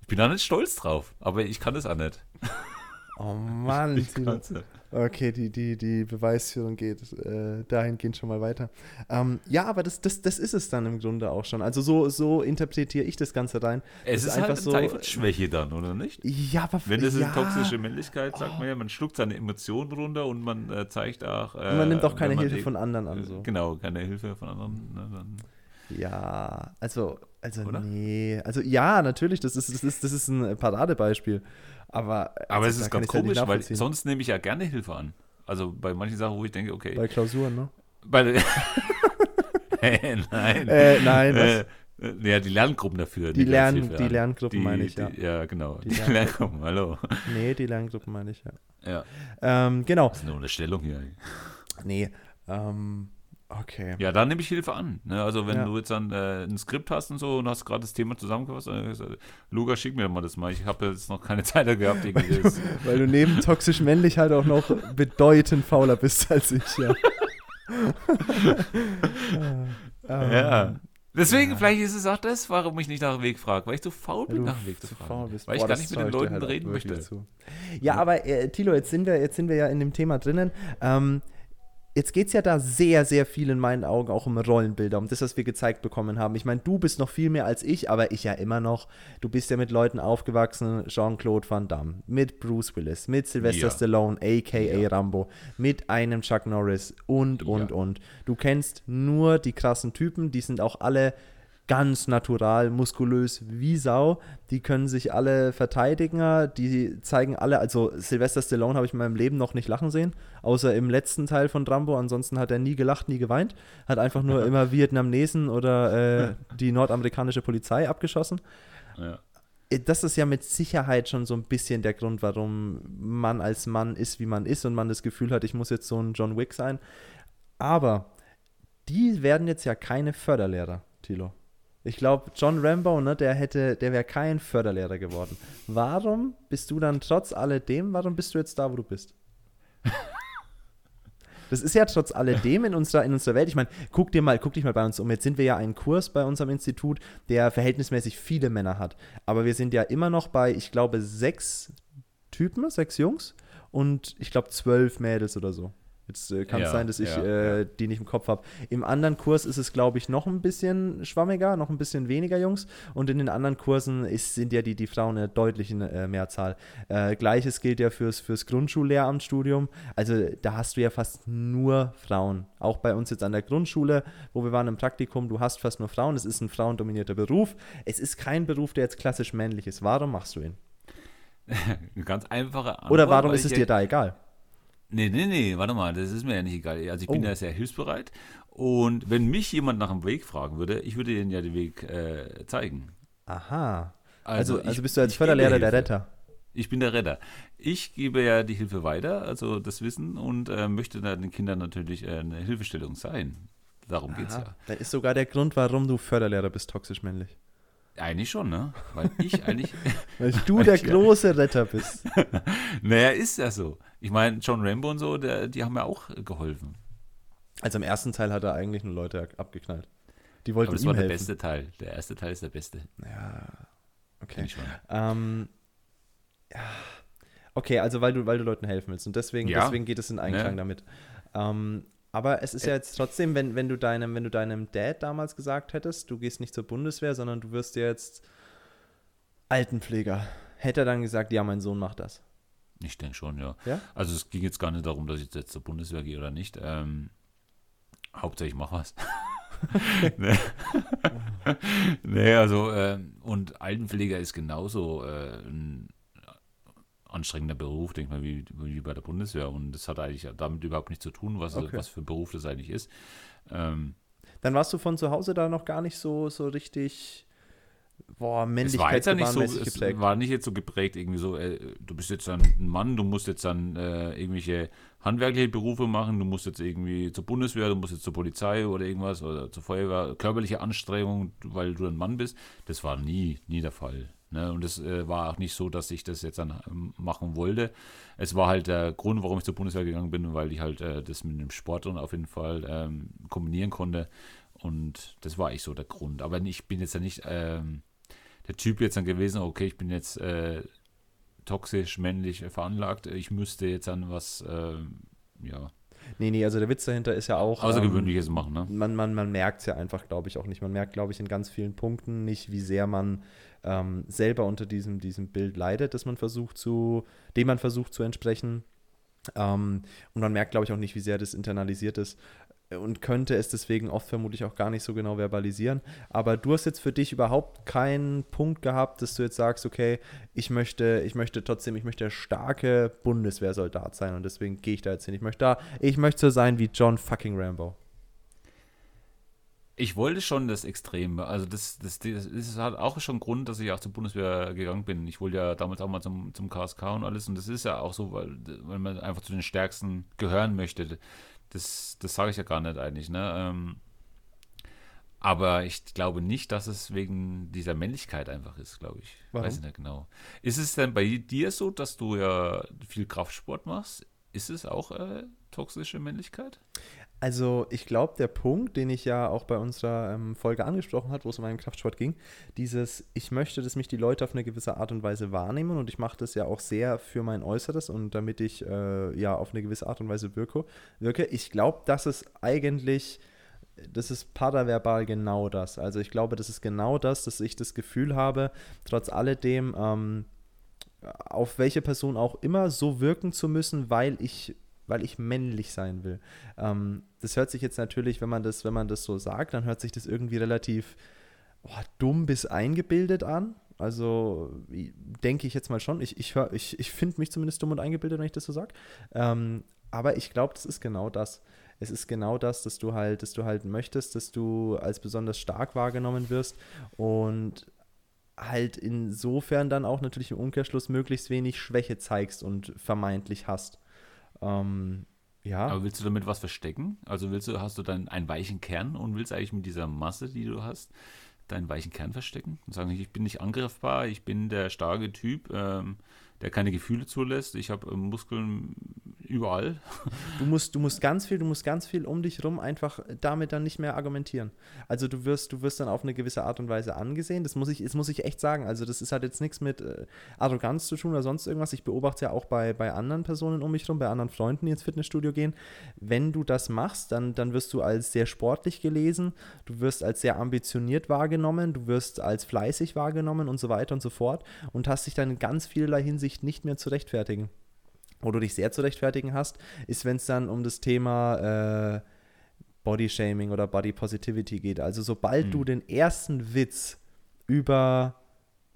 Ich bin da nicht stolz drauf, aber ich kann das auch nicht. Oh Mann, Ich nicht. Okay, die, die, die Beweisführung geht äh, dahingehend schon mal weiter. Ähm, ja, aber das, das, das ist es dann im Grunde auch schon. Also so, so interpretiere ich das Ganze rein. Es Das ist, halt eine Teufelsschwäche dann, oder nicht? Ja, aber Wenn das ja, ist toxische Männlichkeit, sagt man ja, man schluckt seine Emotionen runter und man äh, zeigt auch. Äh, Und man nimmt auch keine Hilfe eh- von anderen an. So. Genau, keine Hilfe von anderen. Ne, Ja, also, also Oder? nee. Also ja, natürlich, das ist, das ist, das ist ein Paradebeispiel. Aber, aber also, es da ist ganz komisch, weil sonst nehme ich ja gerne Hilfe an. Also bei manchen Sachen, wo ich denke, okay. Bei Klausuren, ne? Bei Hey, nein. Äh, nein, was? Äh, ja, die Lerngruppen dafür. Die Lern- Hilfe die. Lerngruppen Die- meine ich, ja. Die, ja, genau. Die Die, Lerngruppen. Lerngruppen, hallo. Nee, die Lerngruppen meine ich, ja. Ja, Ähm, genau. das ist eine Unterstellung hier. Nee, ähm, okay. Ja, da nehme ich Hilfe an. Ne? Also wenn Ja. du jetzt dann äh, ein Skript hast und so und hast gerade das Thema zusammengefasst, dann hast du gesagt, Luca, schick mir mal das mal. Ich habe jetzt noch keine Zeit gehabt. Irgendwie das. Weil du neben toxisch männlich halt auch noch bedeutend fauler bist als ich, ja. Ähm, ja. Deswegen, ja. vielleicht ist es auch das, warum ich nicht nach dem Weg frage, weil ich zu faul bin, du nach dem Weg zu fragen. bist. Weil Boah, ich gar nicht mit den Leuten halt reden möchte. zu. Ja, aber äh, Tilo, jetzt sind, wir, jetzt sind wir ja in dem Thema drinnen. Ähm, jetzt geht es ja da sehr, sehr viel in meinen Augen auch um Rollenbilder, um das, was wir gezeigt bekommen haben. Ich meine, du bist noch viel mehr als ich, aber ich ja immer noch. Du bist ja mit Leuten aufgewachsen, Jean-Claude Van Damme, mit Bruce Willis, mit Sylvester Ja. Stallone, a.k.a. Ja. Rambo, mit einem Chuck Norris und, und, Ja. und. Du kennst nur die krassen Typen, die sind auch alle ganz natural, muskulös wie Sau. Die können sich alle verteidigen, die zeigen alle, also Sylvester Stallone habe ich in meinem Leben noch nicht lachen sehen, außer im letzten Teil von Rambo. Ansonsten hat er nie gelacht, nie geweint, hat einfach nur immer Vietnamesen oder äh, die nordamerikanische Polizei abgeschossen. Ja. Äh, das ist ja mit Sicherheit schon so ein bisschen der Grund, warum man als Mann ist, wie man ist und man das Gefühl hat, ich muss jetzt so ein John Wick sein. Aber die werden jetzt ja keine Förderlehrer, Tilo. Ich glaube, John Rambo, ne, der hätte, der wäre kein Förderlehrer geworden. Warum bist du dann trotz alledem, warum bist du jetzt da, wo du bist? Das ist ja trotz alledem in unserer, in unserer Welt. Ich meine, guck dir mal, guck dich mal bei uns um. Jetzt sind wir ja ein Kurs bei unserem Institut, der verhältnismäßig viele Männer hat. Aber wir sind ja immer noch bei, ich glaube, sechs Typen, sechs Jungs und ich glaube zwölf Mädels oder so. Jetzt äh, kann es Ja, sein, dass ich ja, äh, ja. die nicht im Kopf habe. Im anderen Kurs ist es, glaube ich, noch ein bisschen schwammiger, noch ein bisschen weniger Jungs. Und in den anderen Kursen ist, sind ja die, die Frauen eine deutliche äh, Mehrzahl. Äh, Gleiches gilt ja fürs, fürs Grundschullehramtsstudium. Also da hast du ja fast nur Frauen. Auch bei uns jetzt an der Grundschule, wo wir waren im Praktikum, du hast fast nur Frauen. Es ist ein frauendominierter Beruf. Es ist kein Beruf, der jetzt klassisch männlich ist. Warum machst du ihn? Eine ganz einfache Antwort. Oder warum ist es dir da egal? Nee, nee, nee, warte mal, das ist mir ja nicht egal. Also ich bin Oh. ja sehr hilfsbereit. Und wenn mich jemand nach dem Weg fragen würde, ich würde ihnen ja den Weg äh, zeigen. Aha. Also, also, ich- bist du als Förderlehrer der. Retter. Ich bin der Retter. Ich gebe ja die Hilfe weiter, also das Wissen, und äh, möchte dann den Kindern natürlich äh, eine Hilfestellung sein. Darum geht's Aha. ja. Dann ist sogar der Grund, warum du Förderlehrer bist, toxisch männlich. Eigentlich schon, ne? Weil ich eigentlich. Weil du der Ja. große Retter bist. naja, ist ja so. Ich meine, John Rambo und so, der, die haben mir auch geholfen. Also im ersten Teil hat er eigentlich nur Leute abgeknallt. Die wollten Aber das ihm war der helfen. beste Teil. Der erste Teil ist der beste. Ja, okay. Ähm, ja. Okay, also weil du, weil du Leuten helfen willst und deswegen, Ja. deswegen geht es in Einklang Ne. damit. Ähm, aber es ist ja jetzt trotzdem, wenn, wenn, du deinem, wenn du deinem Dad damals gesagt hättest, du gehst nicht zur Bundeswehr, sondern du wirst jetzt Altenpfleger, hätte er dann gesagt, ja, mein Sohn macht das. Ich denke schon, ja. Ja? Also es ging jetzt gar nicht darum, dass ich jetzt zur Bundeswehr gehe oder nicht. Ähm, Hauptsache ich mache was. nee. nee, also ähm, und Altenpfleger ist genauso äh, ein anstrengender Beruf, denke mal, wie, wie bei der Bundeswehr. Und das hat eigentlich damit überhaupt nichts zu tun, was, Okay. was für ein Beruf das eigentlich ist. Ähm, Dann warst du von zu Hause da noch gar nicht so, so richtig, boah, es war nicht so, geprägt. war nicht jetzt so geprägt, irgendwie so, äh, du bist jetzt ein Mann, du musst jetzt dann äh, irgendwelche handwerkliche Berufe machen, du musst jetzt irgendwie zur Bundeswehr, du musst jetzt zur Polizei oder irgendwas oder zur Feuerwehr, körperliche Anstrengung, weil du ein Mann bist, das war nie, nie der Fall. Ne? Und es äh, war auch nicht so, dass ich das jetzt dann ähm, machen wollte. Es war halt der Grund, warum ich zur Bundeswehr gegangen bin, weil ich halt äh, das mit dem Sport dann auf jeden Fall ähm, kombinieren konnte. Und das war eigentlich so der Grund. Aber ich bin jetzt ja nicht ähm, der Typ jetzt dann gewesen, okay, ich bin jetzt äh, toxisch, männlich veranlagt, ich müsste jetzt dann was, ähm, ja, Nee, nee, also der Witz dahinter ist ja auch. ähm, Außergewöhnliches machen, ne? man, man, man merkt es ja einfach, glaube ich, auch nicht. Man merkt, glaube ich, in ganz vielen Punkten nicht, wie sehr man ähm, selber unter diesem, diesem Bild leidet, das man versucht zu, dem man versucht zu entsprechen. Ähm, und man merkt, glaube ich, auch nicht, wie sehr das internalisiert ist und könnte es deswegen oft vermutlich auch gar nicht so genau verbalisieren. Aber du hast jetzt für dich überhaupt keinen Punkt gehabt, dass du jetzt sagst, okay, ich möchte, ich möchte trotzdem, ich möchte der starke Bundeswehrsoldat sein und deswegen gehe ich da jetzt hin. Ich möchte da, ich möchte so sein wie John fucking Rambo. Ich wollte schon das Extreme. Also das, das, das ist halt auch schon Grund, dass ich auch zur Bundeswehr gegangen bin. Ich wollte ja damals auch mal zum, zum KSK und alles. Und das ist ja auch so, weil, weil man einfach zu den Stärksten gehören möchte. Das, das sage ich ja gar nicht eigentlich. Ne? Ähm, aber ich glaube nicht, dass es wegen dieser Männlichkeit einfach ist, glaube ich. Warum? Weiß ich nicht genau. Ist es denn bei dir so, dass du ja viel Kraftsport machst? Ist es auch äh, toxische Männlichkeit? Also ich glaube, der Punkt, den ich ja auch bei unserer ähm, Folge angesprochen habe, wo es um einen Kraftsport ging, dieses, ich möchte, dass mich die Leute auf eine gewisse Art und Weise wahrnehmen und ich mache das ja auch sehr für mein Äußeres und damit ich äh, ja auf eine gewisse Art und Weise wirke. wirke. Ich glaube, das ist eigentlich, das ist paraverbal genau das. Also ich glaube, das ist genau das, dass ich das Gefühl habe, trotz alledem, ähm, auf welche Person auch immer so wirken zu müssen, weil ich weil ich männlich sein will. Ähm, das hört sich jetzt natürlich, wenn man das, wenn man das so sagt, dann hört sich das irgendwie relativ oh, dumm bis eingebildet an. Also denke ich jetzt mal schon. Ich, ich, ich, ich finde mich zumindest dumm und eingebildet, wenn ich das so sage. Ähm, aber ich glaube, das ist genau das. Es ist genau das, dass du halt, dass du halt möchtest, dass du als besonders stark wahrgenommen wirst und halt insofern dann auch natürlich im Umkehrschluss möglichst wenig Schwäche zeigst und vermeintlich hast. Ähm, ja. Aber willst du damit was verstecken? Also willst du, hast du dann einen weichen Kern und willst eigentlich mit dieser Masse, die du hast, deinen weichen Kern verstecken und sagen, ich bin nicht angreifbar, ich bin der starke Typ, ähm, der keine Gefühle zulässt. Ich habe äh, Muskeln überall. Du musst, du musst ganz viel, du musst ganz viel um dich rum einfach damit dann nicht mehr argumentieren. Also du wirst, du wirst dann auf eine gewisse Art und Weise angesehen. Das muss ich, das muss ich echt sagen. Also das ist halt jetzt nichts mit äh, Arroganz zu tun oder sonst irgendwas. Ich beobachte ja auch bei, bei anderen Personen um mich rum, bei anderen Freunden, die ins Fitnessstudio gehen. Wenn du das machst, dann, dann wirst du als sehr sportlich gelesen, du wirst als sehr ambitioniert wahrgenommen, du wirst als fleißig wahrgenommen und so weiter und so fort und hast dich dann in ganz vielerlei Hinsicht nicht mehr zu rechtfertigen wo du dich sehr zu rechtfertigen hast, ist, wenn es dann um das Thema äh, Body Shaming oder Body Positivity geht. Also sobald mhm. du den ersten Witz über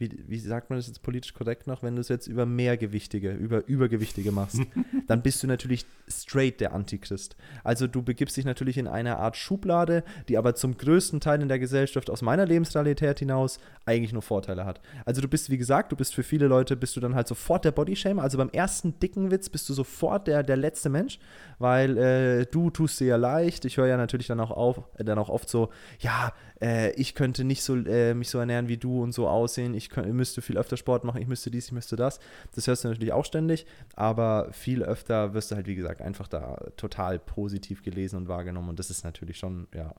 wie, wie sagt man das jetzt politisch korrekt noch, wenn du es jetzt über Mehrgewichtige, über Übergewichtige machst, dann bist du natürlich straight der Antichrist. Also du begibst dich natürlich in eine Art Schublade, die aber zum größten Teil in der Gesellschaft aus meiner Lebensrealität hinaus eigentlich nur Vorteile hat. Also du bist, wie gesagt, du bist für viele Leute, bist du dann halt sofort der Bodyshamer. Also beim ersten dicken Witz bist du sofort der, der letzte Mensch, weil äh, du tust dir ja leicht. Ich höre ja natürlich dann auch auf, äh, dann auch oft so, ja, äh, ich könnte nicht so äh, mich so ernähren wie du und so aussehen. Ich könnt, müsste viel öfter Sport machen, ich müsste dies, ich müsste das. Das hörst du natürlich auch ständig, aber viel öfter wirst du halt, wie gesagt, einfach da total positiv gelesen und wahrgenommen. Und das ist natürlich schon, ja,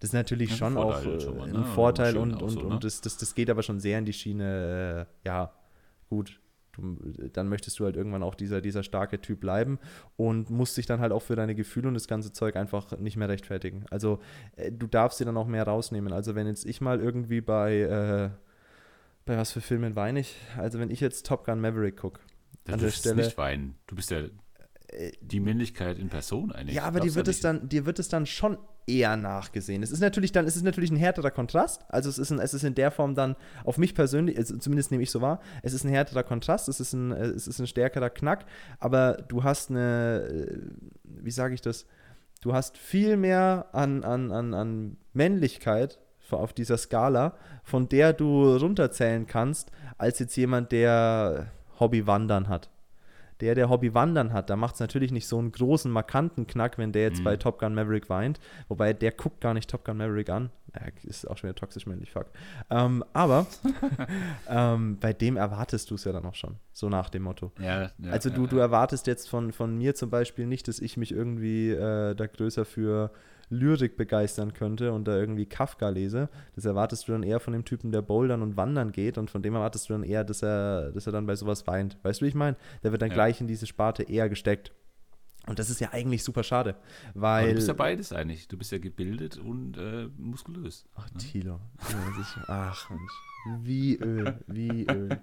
das ist natürlich ja, schon auch äh, schon mal, ne? ein Vorteil und, und, so, ne? und das, das, das geht aber schon sehr in die Schiene, äh, ja, gut, du, dann möchtest du halt irgendwann auch dieser, dieser starke Typ bleiben und musst dich dann halt auch für deine Gefühle und das ganze Zeug einfach nicht mehr rechtfertigen. Also äh, du darfst dir dann auch mehr rausnehmen. Also wenn jetzt ich mal irgendwie bei, äh, bei was für Filmen weine ich? Also wenn ich jetzt Top Gun Maverick gucke, an der Stelle. nicht weinen. Du bist ja die Männlichkeit in Person eigentlich. Ja, aber dir wird, es dann, dir wird es dann schon eher nachgesehen. Es ist natürlich dann, es ist natürlich ein härterer Kontrast. Also es ist, ein, es ist in der Form dann auf mich persönlich, also zumindest nehme ich so wahr, es ist ein härterer Kontrast, es ist ein, es ist ein stärkerer Knack, aber du hast eine, äh, wie sage ich das, du hast viel mehr an, an, an, an Männlichkeit auf dieser Skala, von der du runterzählen kannst, als jetzt jemand, der Hobby Wandern hat der, der Hobby Wandern hat, da macht es natürlich nicht so einen großen, markanten Knack, wenn der jetzt mhm. bei Top Gun Maverick weint. Wobei der guckt gar nicht Top Gun Maverick an. Ja, ist auch schon wieder toxisch männlich, fuck. Ähm, aber ähm, bei dem erwartest du es ja dann auch schon, so nach dem Motto. Ja, ja, also du, du erwartest jetzt von, von mir zum Beispiel nicht, dass ich mich irgendwie äh, da größer für Lyrik begeistern könnte und da irgendwie Kafka lese. Das erwartest du dann eher von dem Typen, der bouldern und wandern geht und von dem erwartest du dann eher, dass er, dass er dann bei sowas weint. Weißt du, wie ich meine? Der wird dann ja. gleich in diese Sparte eher gesteckt. Und das ist ja eigentlich super schade, weil... Aber du bist ja beides eigentlich. Du bist ja gebildet und äh, muskulös. Ach, ne? Thilo. Ach, Mensch. Wie Öl, wie Öl.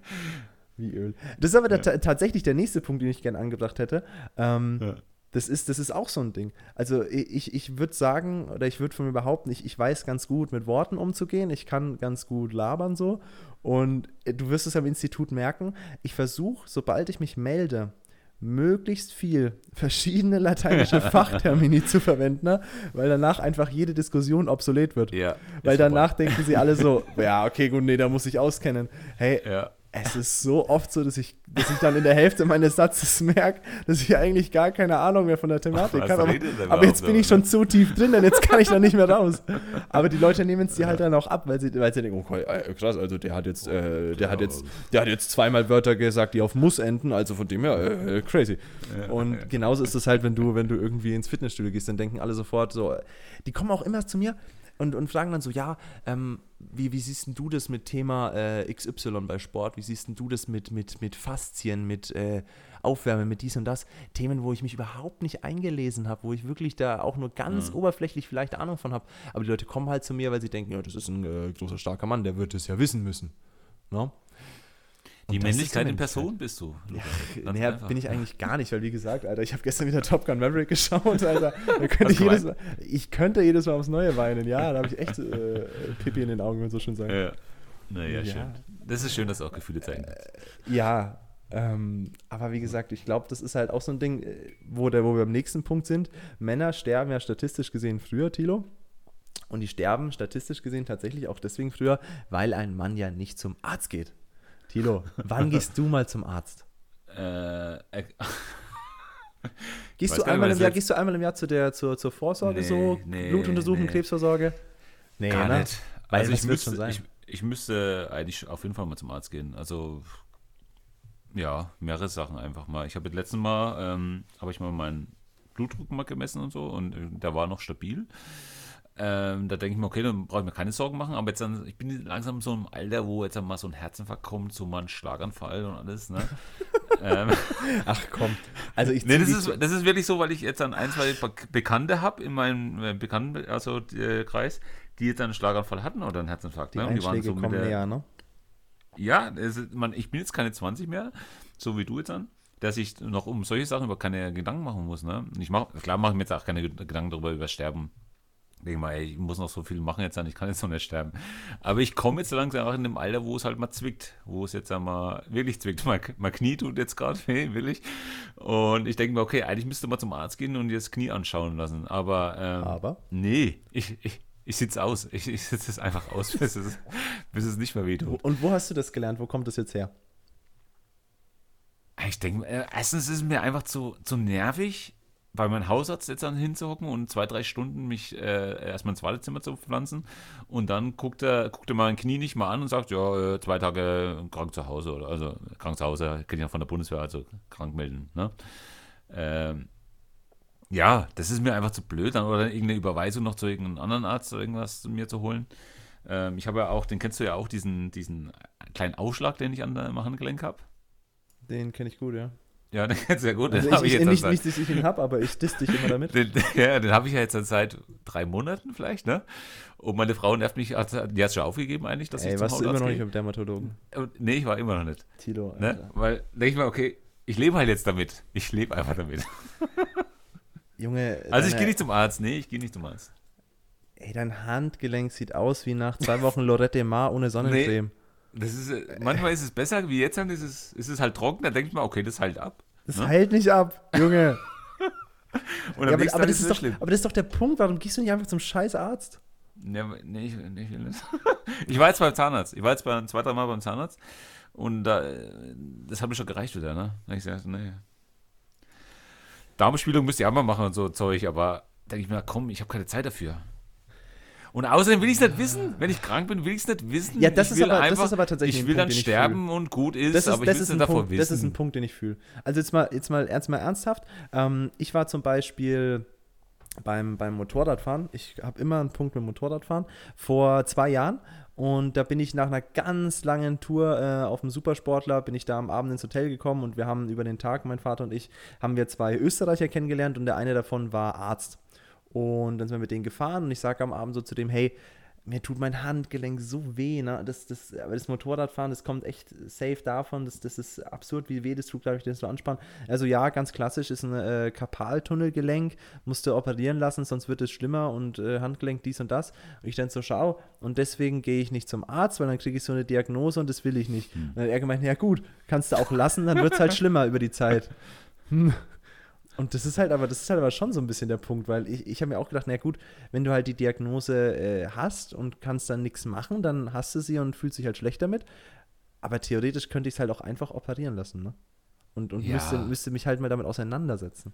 Wie Öl. Das ist aber ja. tatsächlich der nächste Punkt, den ich gerne angebracht hätte. Ähm, ja. Das ist, das ist auch so ein Ding. Also ich, ich würde sagen, oder ich würde von mir behaupten, ich, ich weiß ganz gut mit Worten umzugehen, ich kann ganz gut labern so. Und äh, du wirst es am Institut merken, ich versuche, sobald ich mich melde, möglichst viel verschiedene lateinische Fachtermini zu verwenden, ne? weil danach einfach jede Diskussion obsolet wird. Ja, weil danach vorbei. denken sie alle so, ja, okay, gut, nee, da muss ich auskennen. Hey, ja es ist so oft so, dass ich, dass ich dann in der Hälfte meines Satzes merke, dass ich eigentlich gar keine Ahnung mehr von der Thematik habe. Aber, aber, jetzt bin ich schon zu tief drin, denn jetzt kann ich da nicht mehr raus. Aber die Leute nehmen es dir halt dann auch ab, weil sie, weil sie denken, oh, äh, krass, also der hat jetzt, äh, der hat jetzt, der hat jetzt zweimal Wörter gesagt, die auf muss enden, also von dem her, äh, crazy. Und genauso ist es halt, wenn du, wenn du irgendwie ins Fitnessstudio gehst, dann denken alle sofort so, die kommen auch immer zu mir, und, und fragen dann so, ja, ähm, wie, wie siehst du das mit Thema äh, XY bei Sport? Wie siehst du das mit, mit, mit Faszien, mit äh, Aufwärme, mit dies und das? Themen, wo ich mich überhaupt nicht eingelesen habe, wo ich wirklich da auch nur ganz mhm. oberflächlich vielleicht Ahnung von habe. Aber die Leute kommen halt zu mir, weil sie denken, ja, das ist ein äh, großer, starker Mann, der wird es ja wissen müssen. No? Die Und Männlichkeit in Person bist du. Ja, Lukas. Naja, einfach. bin ich eigentlich gar nicht, weil wie gesagt, Alter, ich habe gestern wieder Top Gun Maverick geschaut, Alter. Könnte ich, jedes? Mal, ich könnte jedes Mal aufs Neue weinen, ja. Da habe ich echt äh, Pipi in den Augen, wenn man so schön sagt. Ja. Naja, Ja. schön. Das ist schön, dass du auch Gefühle zeigen kannst. Ja, ähm, aber wie gesagt, ich glaube, das ist halt auch so ein Ding, äh, wo, der, wo wir am nächsten Punkt sind. Männer sterben ja statistisch gesehen früher, Tilo. Und die sterben statistisch gesehen tatsächlich auch deswegen früher, weil ein Mann ja nicht zum Arzt geht. Tilo, wann gehst du mal zum Arzt? Äh, äh, Gehst du, einmal im Jahr, gehst du einmal im Jahr zu der, zur, zur Vorsorge Nee, so? nee, Blutuntersuchung, nee. Krebsvorsorge? Nee, gar ne? nicht. Weil also ich müsste, schon sein? ich, ich müsste eigentlich auf jeden Fall mal zum Arzt gehen. Also ja, mehrere Sachen einfach mal. Ich habe das letzte Mal, ähm, habe ich mal meinen Blutdruck mal gemessen und so und äh, der war noch stabil. Ähm, da denke ich mir, okay, dann brauche ich mir keine Sorgen machen, aber jetzt dann, ich bin langsam so im Alter, wo jetzt dann mal so ein Herzinfarkt kommt, so mal ein Schlaganfall und alles, ne? ähm, Ach komm. Also ich Nee, das ist, das ist wirklich so, weil ich jetzt dann ein, zwei Be- Bekannte habe in meinem äh, Bekannten, also äh, Kreis, die jetzt einen Schlaganfall hatten oder einen Herzinfarkt. die ne? Und Einschläge mit kommen der- näher, ne? Ja, es man, ich bin jetzt keine 20 mehr, so wie du jetzt dann, dass ich noch um solche Sachen über keine Gedanken machen muss. Ne? Ich mach, klar mache ich mir jetzt auch keine Ged- Gedanken darüber, über Sterben. Ich denke mal, ey, ich muss noch so viel machen jetzt ich kann jetzt noch nicht sterben. Aber ich komme jetzt langsam auch in dem Alter, wo es halt mal zwickt, wo es jetzt einmal wirklich zwickt. Mein, mein Knie tut jetzt gerade weh, will ich. Und ich denke mir, okay, eigentlich müsste man zum Arzt gehen und das Knie anschauen lassen. Aber, ähm, Aber? nee, ich, ich, ich sitze aus. Ich, ich sitze es einfach aus, bis es, bis es nicht mehr wehtut. Und wo hast du das gelernt? Wo kommt das jetzt her? Ich denke, äh, erstens ist es mir einfach zu, zu nervig, bei meinem Hausarzt jetzt dann hinzuhocken und zwei, drei Stunden mich äh, erstmal ins Wartezimmer zu pflanzen und dann guckt er, guckt er mein Knie nicht mal an und sagt, ja, äh, zwei Tage krank zu Hause oder also krank zu Hause, kenne ich ja von der Bundeswehr, also krank melden. Ne? Ähm, ja, das ist mir einfach zu blöd, dann oder irgendeine Überweisung noch zu irgendeinem anderen Arzt oder irgendwas zu mir zu holen. Ähm, ich habe ja auch, den kennst du ja auch, diesen, diesen kleinen Aufschlag, den ich an meinem Handgelenk habe. Den kenne ich gut, ja. Ja, den kennst du ja gut. Den Also habe ich, ich nicht, nicht, dass ich ihn habe, aber ich diss dich immer damit. den, ja, den habe ich ja jetzt seit drei Monaten vielleicht, ne? Und meine Frau nervt mich, die hat schon aufgegeben eigentlich, dass Ey, ich zum warst du immer noch nicht gehe. beim Dermatologen? Und- Nee, ich war immer noch nicht. Tilo, Ne? Weil, denke ich mir, okay, ich lebe halt jetzt damit. Ich lebe einfach damit. Junge, Also ich gehe nicht zum Arzt. Nee, ich gehe nicht zum Arzt. Ey, dein Handgelenk sieht aus wie nach zwei Wochen Lorette Mar ohne Sonnencreme. Das ist, äh, manchmal ist es besser, wie jetzt, dann ist es, ist es halt trocken, dann denke ich mir, okay, das halt ab. Das Ne? heilt nicht ab, Junge. Und ja, aber, aber, das ist doch, schlimm. aber das ist doch der Punkt, warum gehst du nicht einfach zum scheiß Arzt? Nee, nee, ich, nee, ich. Ich war jetzt beim Zahnarzt. Ich war jetzt bei, zwei, drei Mal beim Zahnarzt. Und da, äh, das hat mir schon gereicht wieder, ne? Da ich gesagt, nee. Darmspiegelung müsst ihr auch mal machen und so Zeug, aber denke ich mir, komm, ich habe keine Zeit dafür. Und außerdem will ich es nicht wissen. Wenn ich krank bin, will ich es nicht wissen. Ja, das ich ist aber- das ist aber tatsächlich Ich will Punkt, dann sterben und gut ist, Das ist, aber ich will es davor Punkt, wissen. das ist ein Punkt, den ich fühle. Also jetzt mal, jetzt mal ernst mal ernsthaft. Ähm, ich war zum Beispiel beim, beim Motorradfahren. Ich habe immer einen Punkt mit Motorradfahren. Vor zwei Jahren. Und da bin ich nach einer ganz langen Tour äh, auf dem Supersportler, bin ich da am Abend ins Hotel gekommen und wir haben über den Tag, mein Vater und ich, haben wir zwei Österreicher kennengelernt und der eine davon war Arzt. Und dann sind wir mit denen gefahren und ich sage am Abend so zu dem, hey, mir tut mein Handgelenk so weh, ne? Das, das, aber das Motorradfahren, das kommt echt safe davon. Das, das ist absurd, wie weh das tut, glaube ich, den so anspannen. Also ja, ganz klassisch ist ein äh, Karpaltunnelgelenk, musste operieren lassen, sonst wird es schlimmer und äh, Handgelenk dies und das. Und ich dann so schau und deswegen gehe ich nicht zum Arzt, weil dann kriege ich so eine Diagnose und das will ich nicht. Und dann hat er gemeint, ja gut, kannst du auch lassen, dann wird es halt schlimmer über die Zeit. Hm. Und das ist halt aber, das ist halt aber schon so ein bisschen der Punkt, weil ich, ich habe mir auch gedacht, na gut, wenn du halt die Diagnose äh, hast und kannst dann nichts machen, dann hast du sie und fühlst dich halt schlecht damit. Aber theoretisch könnte ich es halt auch einfach operieren lassen, ne? Und, und Ja. müsste, müsste mich halt mal damit auseinandersetzen.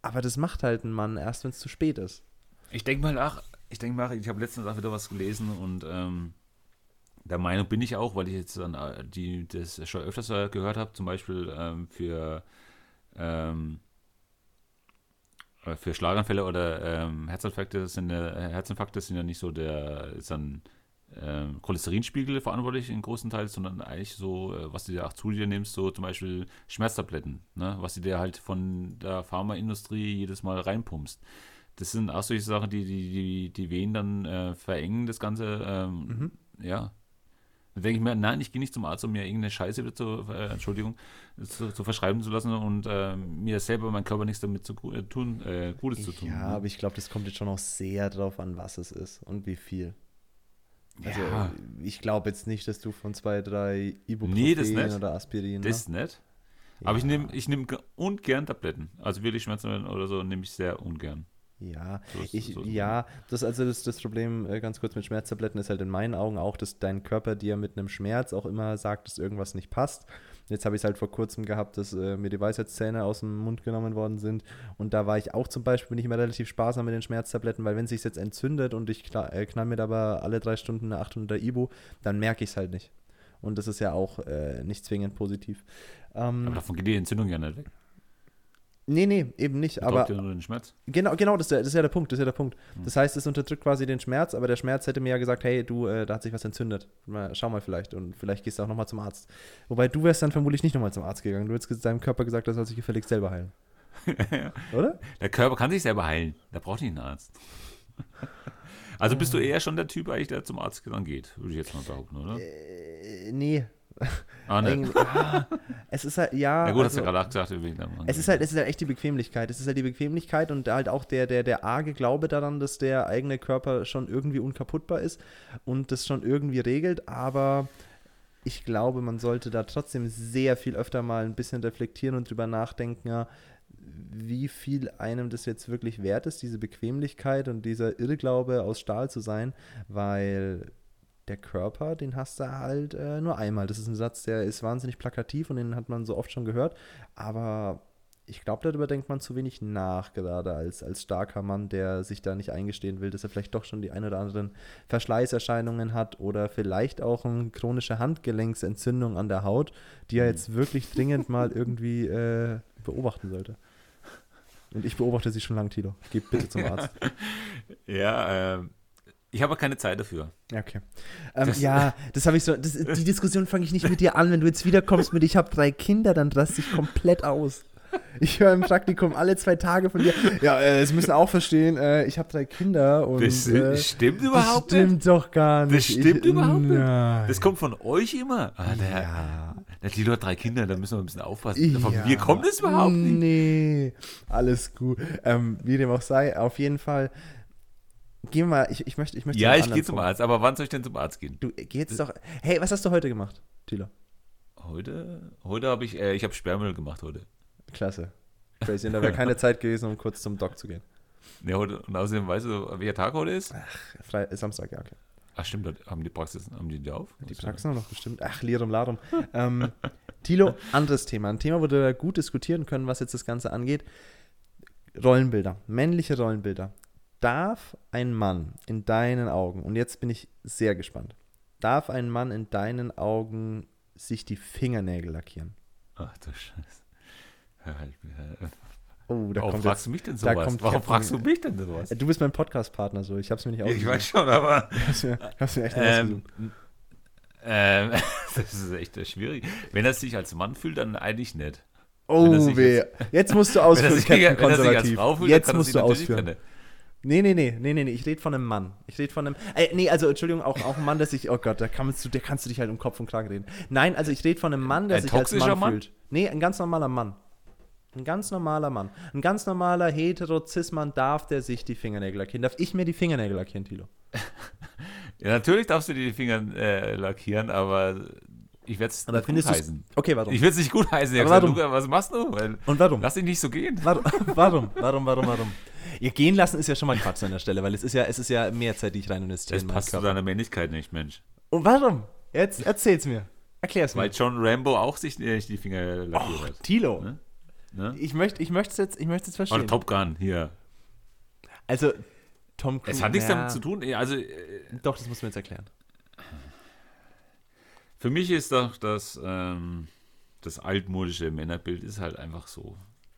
Aber das macht halt ein Mann erst, wenn es zu spät ist. Ich denke mal nach, ich denke mal, ich habe letztens auch wieder was gelesen und ähm, der Meinung bin ich auch, weil ich jetzt dann äh, die, das schon öfters gehört habe, zum Beispiel ähm, für, ähm, äh, für Schlaganfälle oder ähm, Herzinfarkte sind ja, Herzinfarkte sind ja nicht so der ist dann ähm, Cholesterinspiegel verantwortlich in großen Teil, sondern eigentlich so, äh, was du dir auch zu dir nimmst, so zum Beispiel Schmerztabletten, ne? was du dir halt von der Pharmaindustrie jedes Mal reinpumpst. Das sind auch solche Sachen, die die, die, die Venen dann äh, verengen, das Ganze. Ähm, Mhm. Ja. Dann denke ich mir, nein, ich gehe nicht zum Arzt, um mir irgendeine Scheiße zu, äh, Entschuldigung, zu, zu, verschreiben zu lassen und äh, mir selber mein Körper nichts damit zu äh, tun, äh, Gutes zu tun. Ja, aber ich glaube, das kommt jetzt schon auch sehr drauf an, was es ist und wie viel. Also Ja. ich glaube jetzt nicht, dass du von zwei, drei Ibuprofen Nee, das nicht. oder Aspirin. Das ne? nicht. Aber ich Ja. nehme ich nehm ge- ungern Tabletten. Also wirklich Schmerzen oder so nehme ich sehr ungern. Ja, ist- ich, so ja, das also das, das Problem äh, ganz kurz mit Schmerztabletten ist halt in meinen Augen auch, dass dein Körper dir mit einem Schmerz auch immer sagt, dass irgendwas nicht passt. Jetzt habe ich es halt vor kurzem gehabt, dass äh, mir die Weisheitszähne aus dem Mund genommen worden sind und da war ich auch zum Beispiel nicht immer relativ sparsam mit den Schmerztabletten, weil wenn es sich jetzt entzündet und ich knall, äh, knall mir dabei alle drei Stunden eine 800er Ibu, dann merke ich es halt nicht. Und das ist ja auch äh, nicht zwingend positiv. Ähm, Aber davon geht die Entzündung ja nicht weg. Nee, nee, eben nicht. Aber Betäubt ja nur den Schmerz. Genau, genau, das ist, ja, das ist ja der Punkt, das ist ja der Punkt. Hm. Das heißt, es unterdrückt quasi den Schmerz, aber der Schmerz hätte mir ja gesagt, hey, du, äh, da hat sich was entzündet. Mal, schau mal vielleicht und vielleicht gehst du auch nochmal zum Arzt. Wobei du wärst dann vermutlich nicht nochmal zum Arzt gegangen. Du hättest deinem Körper gesagt, das soll sich gefälligst selber heilen. Oder? Der Körper kann sich selber heilen. Der braucht nicht einen Arzt. Also bist du eher schon der Typ eigentlich, der zum Arzt dann geht, würde ich jetzt mal behaupten, oder? Äh, nee. Ah, ne. Ah, es ist halt, ja. Ja gut, hast also- du ja gerade gesagt, wegen dem Es ist halt, es ist halt echt die Bequemlichkeit. Es ist halt die Bequemlichkeit und halt auch der, der, der arge Glaube daran, dass der eigene Körper schon irgendwie unkaputtbar ist und das schon irgendwie regelt, aber ich glaube, man sollte da trotzdem sehr viel öfter mal ein bisschen reflektieren und drüber nachdenken, ja, wie viel einem das jetzt wirklich wert ist, diese Bequemlichkeit und dieser Irrglaube aus Stahl zu sein, weil der Körper, den hast du halt äh, nur einmal. Das ist ein Satz, der ist wahnsinnig plakativ und den hat man so oft schon gehört, aber ich glaube, darüber denkt man zu wenig nach, gerade als, als starker Mann, der sich da nicht eingestehen will, dass er vielleicht doch schon die ein oder anderen Verschleißerscheinungen hat oder vielleicht auch eine chronische Handgelenksentzündung an der Haut, die er jetzt wirklich dringend mal irgendwie äh, beobachten sollte. Und ich beobachte sie schon lange, Tilo. Geh bitte zum Arzt. Ja, ähm, ich habe keine Zeit dafür. Ja, okay. Ähm, Das- ja, das habe ich so. Das, die Diskussion fange ich nicht mit dir an. Wenn du jetzt wiederkommst mit, ich habe drei Kinder, dann raste ich komplett aus. Ich höre im Praktikum alle zwei Tage von dir. Ja, äh, Sie müssen auch verstehen, äh, ich habe drei Kinder und. Das äh, stimmt das überhaupt stimmt nicht. doch gar nicht. Das stimmt überhaupt nicht. Das kommt von euch immer. Ah, der, ja. der Tilo hat drei Kinder, da müssen wir ein bisschen aufpassen. Von Ja. mir kommt es überhaupt nicht. Nee, alles gut. Ähm, wie dem auch sei, auf jeden Fall. Gehen wir mal, ich, ich möchte, ich möchte Ja, ich gehe zum. Arzt. Aber wann soll ich denn zum Arzt gehen? Du äh, geh jetzt doch. Hey, was hast du heute gemacht, Tilo? Heute, heute habe ich, äh, ich habe Sperrmüll gemacht heute. Klasse. Crazy. Und da wäre keine Zeit gewesen, um kurz zum Doc zu gehen. Ne, heute und außerdem weißt du, welcher Tag heute ist? Fre Samstag, ja, okay. Ach stimmt, da haben die Praxis, haben die die auf? Die Praxen haben noch bestimmt. Ach, Lirum Larum. ähm, Tilo, anderes Thema. Ein Thema, wo wir gut diskutieren können, was jetzt das Ganze angeht. Rollenbilder. Männliche Rollenbilder. Darf ein Mann in deinen Augen, und jetzt bin ich sehr gespannt, darf ein Mann in deinen Augen sich die Fingernägel lackieren? Ach du Scheiße. Halt, Oh, da Warum kommt fragst jetzt, du mich denn da sowas? kommt Warum Captain- fragst du mich denn sowas? Du bist mein Podcast-Partner, so. Ich hab's mir nicht Ja, ich ausgesucht. weiß schon, aber. Ich hab's mir, hab's mir echt ausgesucht. Ähm, ähm, das ist echt schwierig. Wenn er sich als Mann fühlt, dann eigentlich nicht. Oh, weh. Jetzt musst du ausführen, Captain er Konservativ. Fühlt, Jetzt musst du ausführen. trennen. Nee, nee, nee, nee, nee, nee, ich rede von einem Mann. Ich rede von einem. Äh, nee, also Entschuldigung, auch, auch ein Mann, der sich. Oh Gott, da kannst du, der kannst du dich halt um Kopf und Kragen reden. Nein, also ich rede von einem Mann, der Ein sich als Mann, Mann? fühlt. Nee, ein ganz normaler Mann. Ein ganz normaler Mann. Ein ganz normaler hetero-cis-Mann darf der sich die Fingernägel lackieren. Darf ich mir die Fingernägel lackieren, Tilo? Ja, natürlich darfst du dir die Finger äh, lackieren, aber ich werde es nicht gut heißen. Okay, warum? Ich will es nicht gut heißen. Ich Aber hab gesagt, warum? Luca, was machst du? Weil, und warum? lass dich nicht so gehen. Warum? Warum? Warum? Warum? Warum? Ihr gehen lassen ist ja schon mal Quatsch an der Stelle, weil es ist ja, es ist ja mehr Zeit, die ich rein investiere meinen passt zu deiner Männlichkeit nicht, Mensch. Und warum? Jetzt erzähl's mir. Erklär's mir. Weil John Rambo auch sich nicht die Finger lackiert Och, hat. Tilo. Ne? Ne? Ich möchte ich möchte es jetzt, ich möchte es Oder verstehen. Top Gun, hier. Also, Tom Cruise. Es hat nichts ja, damit zu tun. ja, Also, äh, Doch, das musst du mir jetzt erklären. für mich ist doch das, ähm, das altmodische Männerbild ist halt einfach so.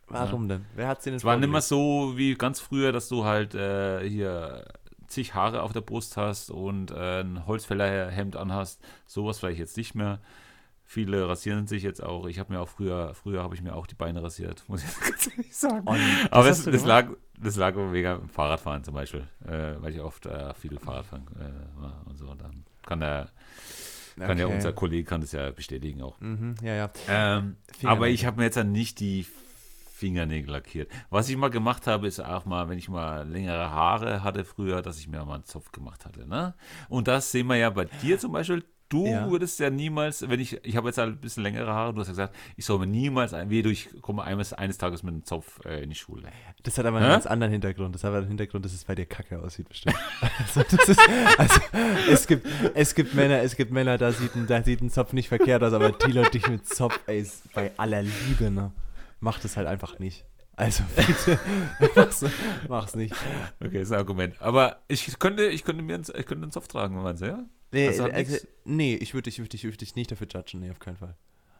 Warum denn? Wer hat es dir denn Es war nicht mehr so wie ganz früher, dass du halt äh, hier zig Haare auf der Brust hast und äh, ein Holzfällerhemd anhast. Sowas vielleicht jetzt nicht mehr. Viele rasieren sich jetzt auch. Ich habe mir auch früher, früher habe ich mir auch die Beine rasiert, muss ich ganz ehrlich sagen. Und das Aber das, gemacht? lag, das lag wegen dem Fahrradfahren zum Beispiel, äh, weil ich oft äh, viel Fahrradfahren äh, war und so. Und dann kann der Kann ja unser Kollege kann das ja bestätigen auch. Mhm, ja, ja. Ähm, aber ich habe mir jetzt dann nicht die Fingernägel lackiert. Was ich mal gemacht habe, ist auch mal, wenn ich mal längere Haare hatte früher, dass ich mir mal einen Zopf gemacht hatte. Ne? Und das sehen wir ja bei dir zum Beispiel. Du Ja. würdest ja niemals, wenn ich, ich habe jetzt halt ein bisschen längere Haare, du hast ja gesagt, ich soll mir niemals, ein, weder ich komme eines, eines Tages mit einem Zopf äh, in die Schule. Das hat aber einen Hä? ganz anderen Hintergrund. Das hat aber den Hintergrund, dass es bei dir kacke aussieht, bestimmt. also, das ist, also es, gibt, es gibt Männer, es gibt Männer, da sieht ein, da sieht ein Zopf nicht verkehrt aus, aber Tilo dich mit Zopf, ey, ist bei aller Liebe, ne? Mach das halt einfach nicht. Also bitte, mach's, mach's nicht. Okay, ist ein Argument. Aber ich könnte, ich könnte mir einen, ich könnte einen Zopf tragen, meinst du, ja? Nee, Also nix- nee ich würde dich, würd dich, würd dich nicht dafür judgen, nee, auf keinen Fall.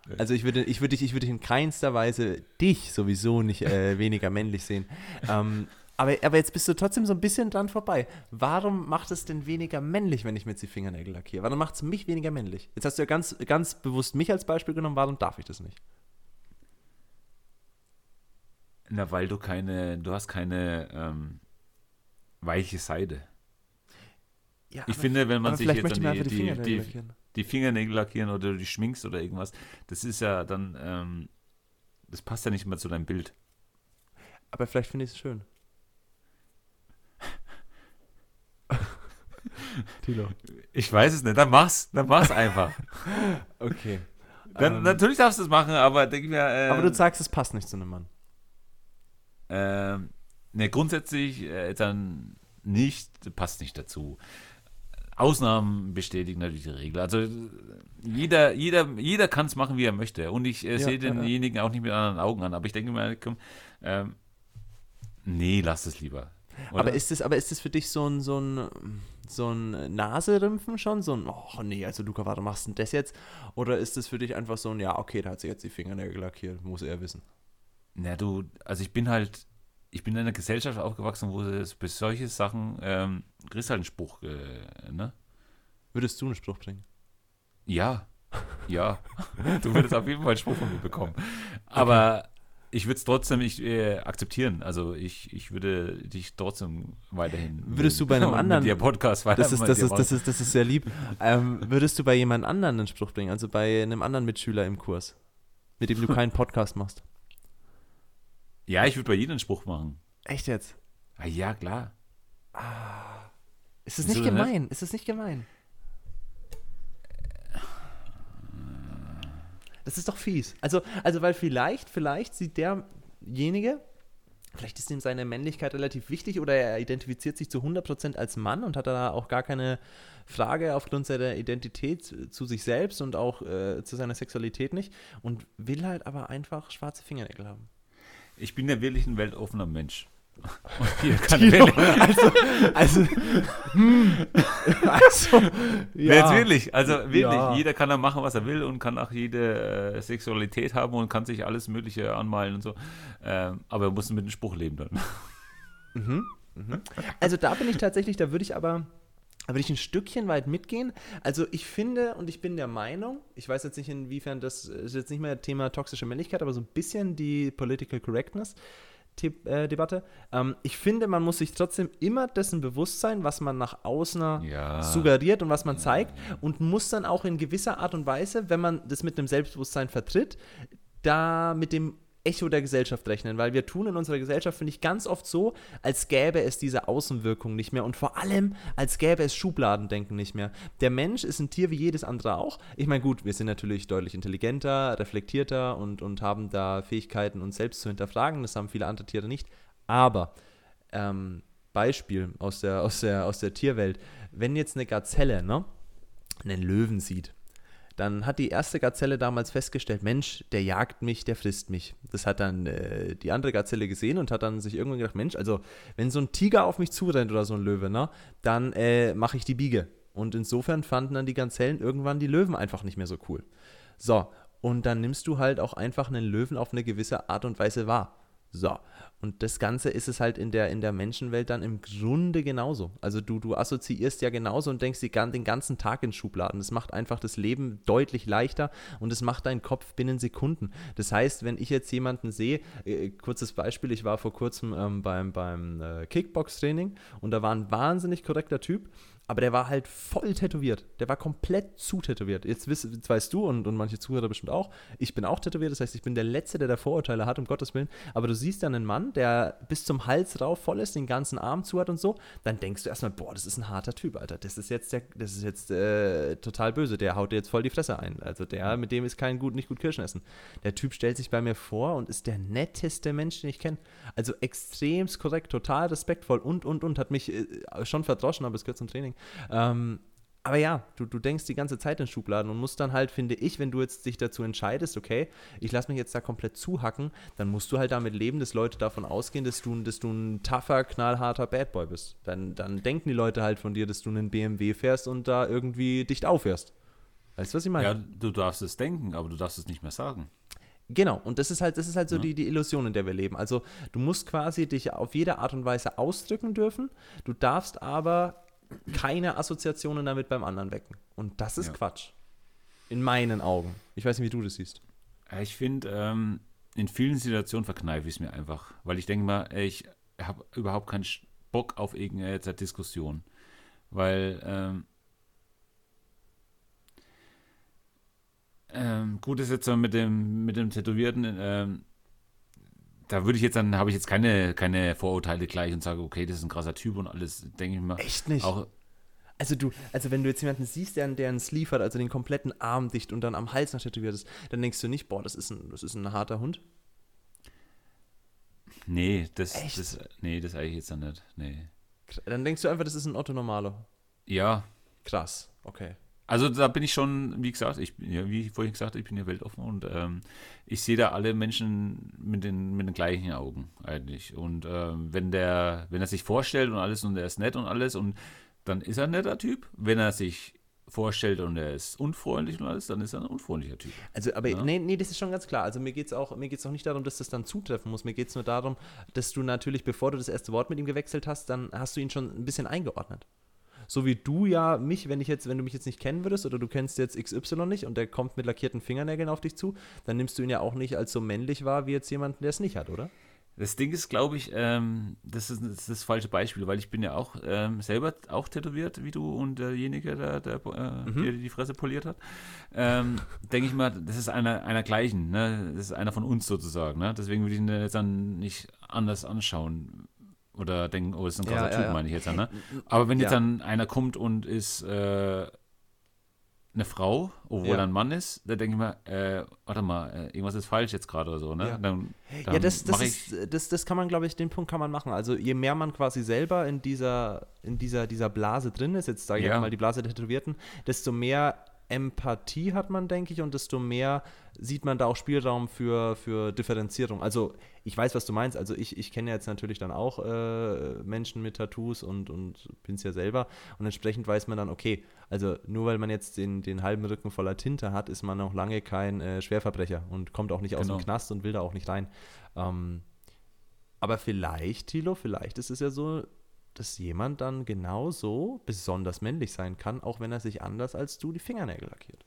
Nee. Also ich würde, ich würde dich, ich würde dich in keinster Weise dich sowieso nicht äh, weniger männlich sehen. Ähm, aber, aber jetzt bist du trotzdem so ein bisschen dran vorbei. Warum macht es denn weniger männlich, wenn ich mir jetzt die Fingernägel lackiere? Warum macht es mich weniger männlich? Jetzt hast du ja ganz, ganz bewusst mich als Beispiel genommen, warum darf ich das nicht? Na, weil du keine, du hast keine ähm, weiche Seide. Ja, Ich finde, wenn man sich jetzt einfach die, die die, Fingernägel lackieren. die Fingernägel lackieren oder du die schminkst oder irgendwas, das ist ja dann, ähm, das passt ja nicht mehr zu deinem Bild. Aber vielleicht finde ich es schön. Tilo. Ich weiß es nicht, dann mach's, dann mach's einfach. Okay. Dann, Ähm, natürlich darfst du es machen, aber denk mir, äh, aber du sagst, es passt nicht zu einem Mann. Ähm, ne, grundsätzlich äh, dann nicht, passt nicht dazu. Ausnahmen bestätigen natürlich die Regel. Also jeder, jeder, jeder kann es machen, wie er möchte. Und ich äh, Ja, sehe ja, ja. denjenigen auch nicht mit anderen Augen an. Aber ich denke mir, komm, ähm, nee, lass es lieber. Oder? Aber ist es, aber ist es für dich so ein, so ein, so ein Naserümpfen schon? So ein, oh nee, also Luca, warum machst du denn das jetzt? Oder ist es für dich einfach so ein, ja, okay, da hat sie jetzt die Fingernägel lackiert, muss er wissen. Na du, also ich bin halt, ich bin in einer Gesellschaft aufgewachsen, wo es für solche Sachen, ähm, kriegst halt einen Spruch, äh, ne? Würdest du einen Spruch bringen? Ja, ja. du würdest auf jeden Fall einen Spruch von mir bekommen. Aber ich würde es trotzdem nicht äh, akzeptieren. Also ich, ich würde dich trotzdem weiterhin. Würdest du bei einem anderen- Mit Podcast weiter Das ist, das ist, das ist, das ist sehr lieb. Ähm, würdest du bei jemand anderen einen Spruch bringen? Also bei einem anderen Mitschüler im Kurs, mit dem du keinen Podcast machst? Ja, ich würde bei jedem einen Spruch machen. Echt jetzt? Ah, ja, klar. Ist es Wieso nicht denn nicht? gemein? Ist es nicht gemein? Das ist doch fies. Also, also weil vielleicht, vielleicht sieht derjenige, vielleicht ist ihm seine Männlichkeit relativ wichtig oder er identifiziert sich zu 100% als Mann und hat da auch gar keine Frage aufgrund seiner Identität zu- zu sich selbst und auch äh, zu seiner Sexualität nicht und will halt aber einfach schwarze Fingernägel haben. Ich bin ja wirklich ein weltoffener Mensch. Und hier kann wirklich, also, also, hm, also, Ja. Jetzt wirklich, also wirklich, Ja. jeder kann da machen, was er will und kann auch jede äh, Sexualität haben und kann sich alles Mögliche anmalen und so. Ähm, aber er muss mit dem Spruch leben dann. Mhm. Mhm. Also da bin ich tatsächlich, da würde ich aber, würde ich ein Stückchen weit mitgehen. Also ich finde und ich bin der Meinung, ich weiß jetzt nicht inwiefern das ist jetzt nicht mehr Thema toxische Männlichkeit, aber so ein bisschen die Political Correctness. Äh, Debatte. Ähm, ich finde, man muss sich trotzdem immer dessen bewusst sein, was man nach außen Ja. suggeriert und was man zeigt und muss dann auch in gewisser Art und Weise, wenn man das mit einem Selbstbewusstsein vertritt, da mit dem Echo der Gesellschaft rechnen, weil wir tun in unserer Gesellschaft, finde ich, ganz oft so, als gäbe es diese Außenwirkung nicht mehr und vor allem, als gäbe es Schubladendenken nicht mehr. Der Mensch ist ein Tier wie jedes andere auch. Ich meine, gut, wir sind natürlich deutlich intelligenter, reflektierter und, und haben da Fähigkeiten, uns selbst zu hinterfragen. Das haben viele andere Tiere nicht. Aber ähm, Beispiel aus der, aus, der, aus der Tierwelt. Wenn jetzt eine Gazelle ne, einen Löwen sieht, dann hat die erste Gazelle damals festgestellt, Mensch, der jagt mich, der frisst mich. Das hat dann äh, die andere Gazelle gesehen und hat dann sich irgendwann gedacht, Mensch, also wenn so ein Tiger auf mich zurennt oder so ein Löwe, ne, dann äh, mache ich die Biege. Und insofern fanden dann die Gazellen irgendwann die Löwen einfach nicht mehr so cool. So, und dann nimmst du halt auch einfach einen Löwen auf eine gewisse Art und Weise wahr. So, und das Ganze ist es halt in der, in der Menschenwelt dann im Grunde genauso. Also du, du assoziierst ja genauso und denkst die, den ganzen Tag in Schubladen. Das macht einfach das Leben deutlich leichter und es macht deinen Kopf binnen Sekunden. Das heißt, wenn ich jetzt jemanden sehe, äh, kurzes Beispiel, ich war vor kurzem ähm, beim, beim äh, Kickbox-Training und da war ein wahnsinnig korrekter Typ aber der war halt voll tätowiert. Der war komplett zu tätowiert. Jetzt, wiss, jetzt weißt du und, und manche Zuhörer bestimmt auch, ich bin auch tätowiert, das heißt, ich bin der Letzte, der da Vorurteile hat, um Gottes Willen. Aber du siehst dann einen Mann, der bis zum Hals rauf voll ist, den ganzen Arm zu hat und so, dann denkst du erstmal, boah, das ist ein harter Typ, Alter. Das ist jetzt, der, das ist jetzt äh, total böse. Der haut dir jetzt voll die Fresse ein. Also der, mit dem ist kein gut, nicht gut Kirschen essen. Der Typ stellt sich bei mir vor und ist der netteste Mensch, den ich kenne. Also extremst korrekt, total respektvoll und, und, und, hat mich äh, schon verdroschen, aber es gehört zum Training. Ähm, aber ja, du, du denkst die ganze Zeit in Schubladen und musst dann halt, finde ich, wenn du jetzt dich dazu entscheidest, okay, ich lasse mich jetzt da komplett zuhacken, dann musst du halt damit leben, dass Leute davon ausgehen, dass du, dass du ein tougher, knallharter Bad Boy bist. Dann, dann denken die Leute halt von dir, dass du einen BMW fährst und da irgendwie dicht aufhörst. Weißt du, was ich meine? Ja, du darfst es denken, aber du darfst es nicht mehr sagen. Genau, und das ist halt, das ist halt so ja. die, die Illusion, in der wir leben. Also du musst quasi dich auf jede Art und Weise ausdrücken dürfen, du darfst aber keine Assoziationen damit beim anderen wecken. Und das ist ja. Quatsch. In meinen Augen. Ich weiß nicht, wie du das siehst. Ich finde, ähm, in vielen Situationen verkneife ich es mir einfach, weil ich denke mal, ich habe überhaupt keinen Bock auf irgendeine Diskussion. Weil, ähm, ähm, gut ist jetzt so mit dem, mit dem Tätowierten, ähm, da würde ich jetzt dann, habe ich jetzt keine, keine Vorurteile gleich und sage, okay, das ist ein krasser Typ und alles, denke ich mal. Echt nicht? Auch, also du, also wenn du jetzt jemanden siehst, der, der einen Sleeve hat, also den kompletten Arm dicht und dann am Hals noch tätowiert ist, dann denkst du nicht, boah, das ist ein, das ist ein harter Hund. Nee, das, Echt? das, nee, das eigentlich jetzt dann nicht. Nee. Dann denkst du einfach, das ist ein Otto Normalo. Ja. Krass, okay. Also da bin ich schon, wie gesagt, ich bin ja, wie vorhin gesagt, ich bin ja weltoffen und ähm, ich sehe da alle Menschen mit den, mit den gleichen Augen eigentlich. Und ähm, wenn der, wenn er sich vorstellt und alles und er ist nett und alles und dann ist er ein netter Typ. Wenn er sich vorstellt und er ist unfreundlich und alles, dann ist er ein unfreundlicher Typ. Also, aber ja? nee, nee, das ist schon ganz klar. Also mir geht es auch, auch nicht darum, dass das dann zutreffen muss. Mir geht es nur darum, dass du natürlich, bevor du das erste Wort mit ihm gewechselt hast, dann hast du ihn schon ein bisschen eingeordnet. So wie du ja mich, wenn ich jetzt, wenn du mich jetzt nicht kennen würdest oder du kennst jetzt XY nicht und der kommt mit lackierten Fingernägeln auf dich zu, dann nimmst du ihn ja auch nicht als so männlich wahr wie jetzt jemanden, der es nicht hat, oder? Das Ding ist, glaube ich, ähm, das, ist, das, ist, das falsche Beispiel, weil ich bin ja auch ähm, selber auch tätowiert wie du und derjenige, der, der, äh, mhm. der die Fresse poliert hat. Ähm, Denke ich mal, das ist einer, einer gleichen, ne? das ist einer von uns sozusagen. Ne? Deswegen würde ich ihn jetzt dann nicht anders anschauen oder denken, oh, das ist ein krasser ja, Typ, ja, meine ich jetzt. Ne? Aber wenn jetzt dann einer kommt und ist äh, eine Frau, obwohl er ein Mann ist, da denke ich mal, äh, warte mal, äh, irgendwas ist falsch jetzt gerade oder so, ne? Ja, dann, dann ja das, das, ist, das, das kann man, glaube ich, den Punkt kann man machen. Also je mehr man quasi selber in dieser, in dieser, dieser Blase drin ist, jetzt sage ich mal die Blase der Tätowierten, desto mehr Empathie hat man, denke ich, und desto mehr sieht man da auch Spielraum für, für Differenzierung. Also ich weiß, was du meinst. Also ich, ich kenne jetzt natürlich dann auch äh, Menschen mit Tattoos und, und bin es ja selber. Und entsprechend weiß man dann, okay, also nur weil man jetzt den, den halben Rücken voller Tinte hat, ist man noch lange kein äh, Schwerverbrecher und kommt auch nicht aus genau. dem Knast und will da auch nicht rein. Ähm, aber vielleicht, Thilo, vielleicht ist es ja so, dass jemand dann genauso besonders männlich sein kann, auch wenn er sich anders als du die Fingernägel lackiert.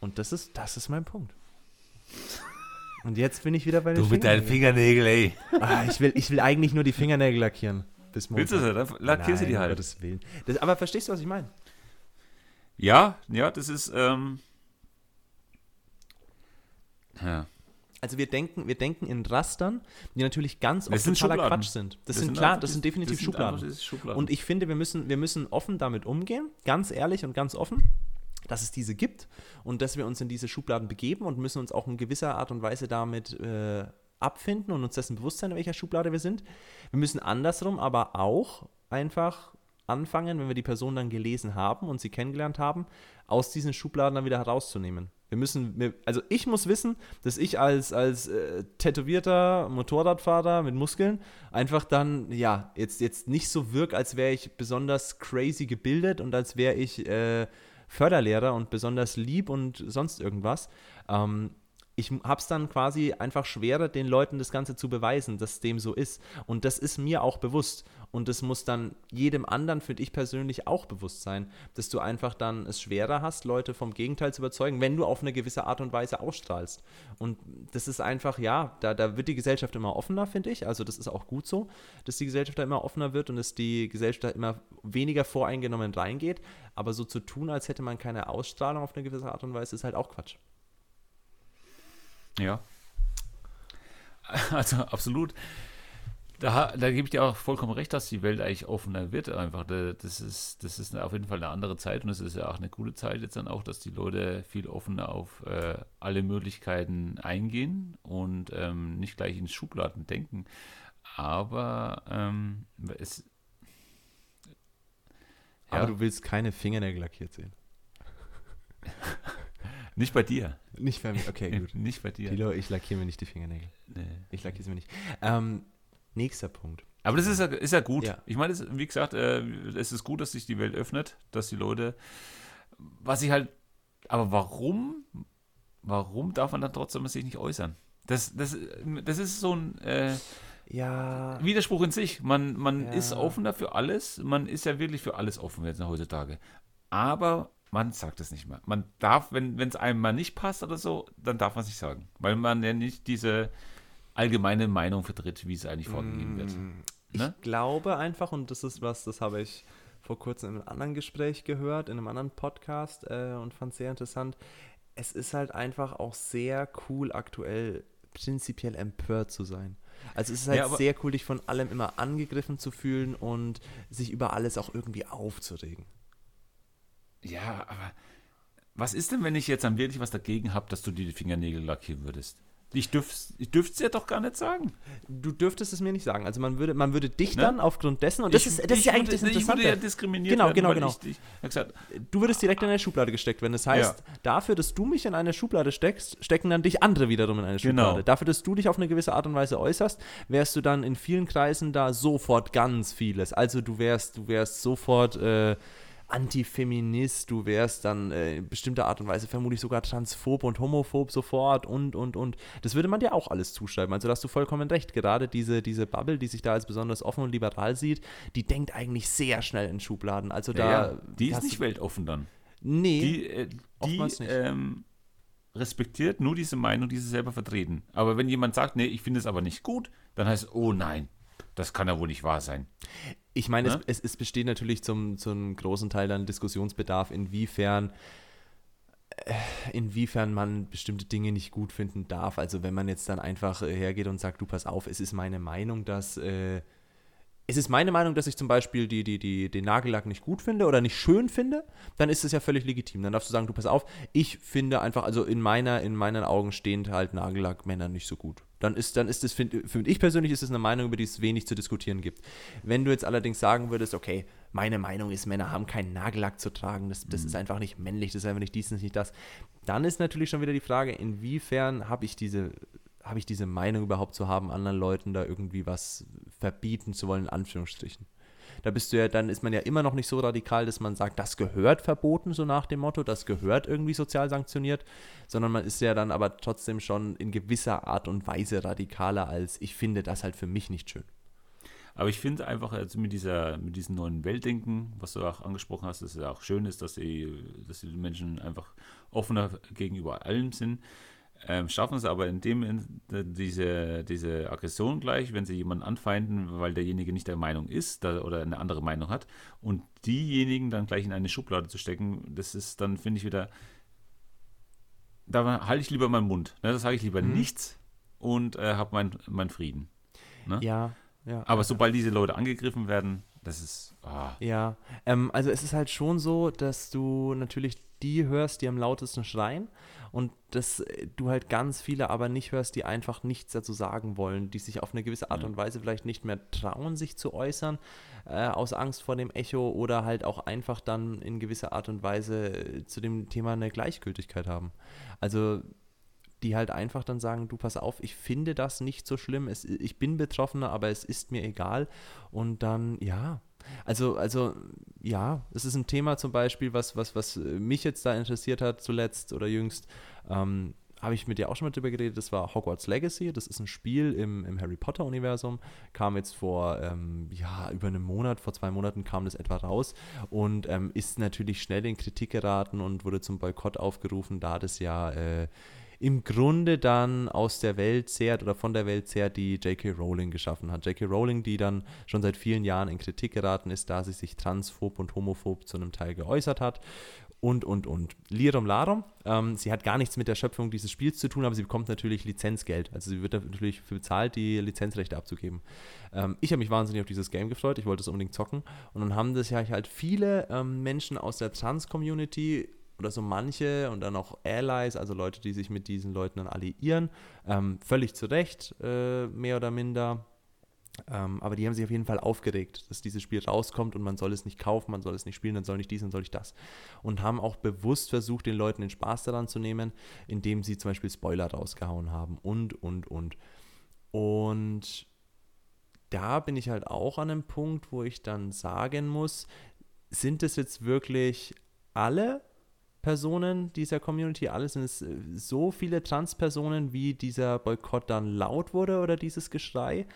Und das ist, das ist mein Punkt. Und jetzt bin ich wieder bei den Du mit deinen Fingernägeln, ey. Ah, ich, will, ich will eigentlich nur die Fingernägel lackieren. Bis Willst du sie? Dann lackierst du die halt. Gottes Willen. Das, aber verstehst du, was ich meine? Ja, ja, das ist, ähm, ja. Also wir denken, wir denken in Rastern, die natürlich ganz oft totaler Quatsch sind. Das, das sind, sind klar, das sind definitiv das Schubladen. Sind Schubladen. Und ich finde, wir müssen, wir müssen offen damit umgehen, ganz ehrlich und ganz offen, dass es diese gibt und dass wir uns in diese Schubladen begeben und müssen uns auch in gewisser Art und Weise damit äh, abfinden und uns dessen bewusst sein, in welcher Schublade wir sind. Wir müssen andersrum aber auch einfach anfangen, wenn wir die Person dann gelesen haben und sie kennengelernt haben, aus diesen Schubladen dann wieder herauszunehmen. Wir müssen, also ich muss wissen, dass ich als, als äh, tätowierter Motorradfahrer mit Muskeln einfach dann, ja, jetzt, jetzt nicht so wirke, als wäre ich besonders crazy gebildet und als wäre ich äh, Förderlehrer und besonders lieb und sonst irgendwas. Ähm, ich habe es dann quasi einfach schwerer, den Leuten das Ganze zu beweisen, dass dem so ist. Und das ist mir auch bewusst. Und das muss dann jedem anderen, finde ich persönlich, auch bewusst sein, dass du einfach dann es schwerer hast, Leute vom Gegenteil zu überzeugen, wenn du auf eine gewisse Art und Weise ausstrahlst. Und das ist einfach, ja, da, da wird die Gesellschaft immer offener, finde ich. Also das ist auch gut so, dass die Gesellschaft da immer offener wird und dass die Gesellschaft da immer weniger voreingenommen reingeht. Aber so zu tun, als hätte man keine Ausstrahlung auf eine gewisse Art und Weise, ist halt auch Quatsch. Ja. Also absolut. Da, da gebe ich dir auch vollkommen recht, dass die Welt eigentlich offener wird. Einfach, das ist, das ist auf jeden Fall eine andere Zeit und es ist ja auch eine gute Zeit jetzt dann auch, dass die Leute viel offener auf äh, alle Möglichkeiten eingehen und ähm, nicht gleich in Schubladen denken. Aber ähm, es. Ja. Aber du willst keine Fingernägel lackiert sehen. Nicht bei dir. Nicht bei mir, okay, gut. nicht bei dir. Tilo, ich lackiere mir nicht die Fingernägel. Nee. Ich lackiere sie mir nicht. Ähm, nächster Punkt. Aber das ist ja, ist ja gut. Ja. Ich meine, wie gesagt, äh, es ist gut, dass sich die Welt öffnet, dass die Leute, was ich halt, aber warum, warum darf man dann trotzdem sich nicht äußern? Das, das, das ist so ein äh, ja. Widerspruch in sich. Man, man ja. ist offener für alles, man ist ja wirklich für alles offen jetzt heutzutage. Aber man sagt es nicht mehr. Man darf, wenn es einem mal nicht passt oder so, dann darf man es nicht sagen. Weil man ja nicht diese allgemeine Meinung vertritt, wie es eigentlich vorgegeben wird. Mm, ne? Ich glaube einfach, und das ist was, das habe ich vor kurzem in einem anderen Gespräch gehört, in einem anderen Podcast äh, und fand es sehr interessant. Es ist halt einfach auch sehr cool, aktuell prinzipiell empört zu sein. Also es ist halt ja, sehr cool, dich von allem immer angegriffen zu fühlen und sich über alles auch irgendwie aufzuregen. Ja, aber was ist denn, wenn ich jetzt dann wirklich was dagegen habe, dass du die Fingernägel lackieren würdest? Ich dürfte es ja doch gar nicht sagen. Du dürftest es mir nicht sagen. Also man würde, man würde dich ne? dann aufgrund dessen, und das ich, ist, das ist ja eigentlich das Ich würde ja diskriminiert genau, werden, genau, genau. Ich, ich du würdest direkt in eine Schublade gesteckt werden. Das heißt, ja. dafür, dass du mich in eine Schublade steckst, stecken dann dich andere wiederum in eine Schublade. Genau. Dafür, dass du dich auf eine gewisse Art und Weise äußerst, wärst du dann in vielen Kreisen da sofort ganz vieles. Also du wärst, du wärst sofort äh, Antifeminist, du wärst dann äh, in bestimmter Art und Weise vermutlich sogar transphob und homophob sofort und, und, und. Das würde man dir auch alles zuschreiben. Also da hast du vollkommen recht. Gerade diese, diese Bubble, die sich da als besonders offen und liberal sieht, die denkt eigentlich sehr schnell in Schubladen. Also da. Ja, die ist nicht weltoffen dann. Nee. Die, äh, die ähm, respektiert nur diese Meinung, die sie selber vertreten. Aber wenn jemand sagt, nee, ich finde es aber nicht gut, dann heißt es, oh nein, das kann ja wohl nicht wahr sein. Ich meine, ne? es, es, besteht natürlich zum, zum großen Teil dann Diskussionsbedarf, inwiefern äh, inwiefern man bestimmte Dinge nicht gut finden darf. Also wenn man jetzt dann einfach äh, hergeht und sagt, du pass auf, es ist meine Meinung, dass äh, es ist meine Meinung, dass ich zum Beispiel die, die, die, den Nagellack nicht gut finde oder nicht schön finde, dann ist es ja völlig legitim. Dann darfst du sagen, du pass auf, ich finde einfach, also in meiner, in meinen Augen stehend halt Nagellack Männer nicht so gut. Dann ist, dann ist das, finde find ich persönlich, ist es eine Meinung, über die es wenig zu diskutieren gibt. Wenn du jetzt allerdings sagen würdest, okay, meine Meinung ist, Männer haben keinen Nagellack zu tragen, das, das mhm. ist einfach nicht männlich, das ist einfach nicht dies, nicht das, dann ist natürlich schon wieder die Frage, inwiefern habe ich diese habe ich diese Meinung überhaupt zu haben, anderen Leuten da irgendwie was verbieten zu wollen, in Anführungsstrichen. Da bist du ja, dann ist man ja immer noch nicht so radikal, dass man sagt, das gehört verboten, so nach dem Motto, das gehört irgendwie sozial sanktioniert, sondern man ist ja dann aber trotzdem schon in gewisser Art und Weise radikaler als ich finde das halt für mich nicht schön. Aber ich finde einfach also mit, dieser, mit diesem neuen Weltdenken, was du auch angesprochen hast, dass es auch schön ist, dass die, dass die Menschen einfach offener gegenüber allem sind ähm, schaffen es aber in dem diese, diese Aggression gleich, wenn sie jemanden anfeinden, weil derjenige nicht der Meinung ist da, oder eine andere Meinung hat und diejenigen dann gleich in eine Schublade zu stecken, das ist dann, finde ich, wieder, da halte ich lieber meinen Mund. Ne? Da sage ich lieber mhm. nichts und äh, habe meinen mein Frieden. Ne? Ja, ja. Aber sobald diese Leute angegriffen werden, das ist. Oh. Ja, ähm, also es ist halt schon so, dass du natürlich die hörst, die am lautesten schreien und dass äh, du halt ganz viele aber nicht hörst, die einfach nichts dazu sagen wollen, die sich auf eine gewisse Art und Weise vielleicht nicht mehr trauen, sich zu äußern, äh, aus Angst vor dem Echo oder halt auch einfach dann in gewisser Art und Weise äh, zu dem Thema eine Gleichgültigkeit haben. Also die halt einfach dann sagen, du pass auf, ich finde das nicht so schlimm, es, ich bin Betroffener, aber es ist mir egal. Und dann, ja, also, also ja, es ist ein Thema zum Beispiel, was, was, was mich jetzt da interessiert hat, zuletzt oder jüngst. Ähm, habe ich mit dir auch schon mal drüber geredet, das war Hogwarts Legacy. Das ist ein Spiel im, im Harry Potter-Universum. Kam jetzt vor ähm, ja, über einem Monat, vor zwei Monaten kam das etwa raus und ähm, ist natürlich schnell in Kritik geraten und wurde zum Boykott aufgerufen, da das ja äh, im Grunde dann aus der Welt zehrt oder von der Welt zehrt, die J.K. Rowling geschaffen hat. J.K. Rowling, die dann schon seit vielen Jahren in Kritik geraten ist, da sie sich transphob und homophob zu einem Teil geäußert hat und, und, und. Lirum Larum, ähm, sie hat gar nichts mit der Schöpfung dieses Spiels zu tun, aber sie bekommt natürlich Lizenzgeld. Also sie wird natürlich für bezahlt, die Lizenzrechte abzugeben. Ähm, ich habe mich wahnsinnig auf dieses Game gefreut, ich wollte es unbedingt zocken. Und dann haben das ja halt viele ähm, Menschen aus der Trans-Community oder so manche und dann auch Allies, also Leute, die sich mit diesen Leuten dann alliieren. Ähm, völlig zu Recht, äh, mehr oder minder. Ähm, aber die haben sich auf jeden Fall aufgeregt, dass dieses Spiel rauskommt und man soll es nicht kaufen, man soll es nicht spielen, dann soll nicht dies, dann soll nicht das. Und haben auch bewusst versucht, den Leuten den Spaß daran zu nehmen, indem sie zum Beispiel Spoiler rausgehauen haben und, und, und. Und da bin ich halt auch an einem Punkt, wo ich dann sagen muss, sind es jetzt wirklich alle Personen dieser Community, alles sind es äh, so viele Transpersonen, wie dieser Boykott dann laut wurde oder dieses Geschrei?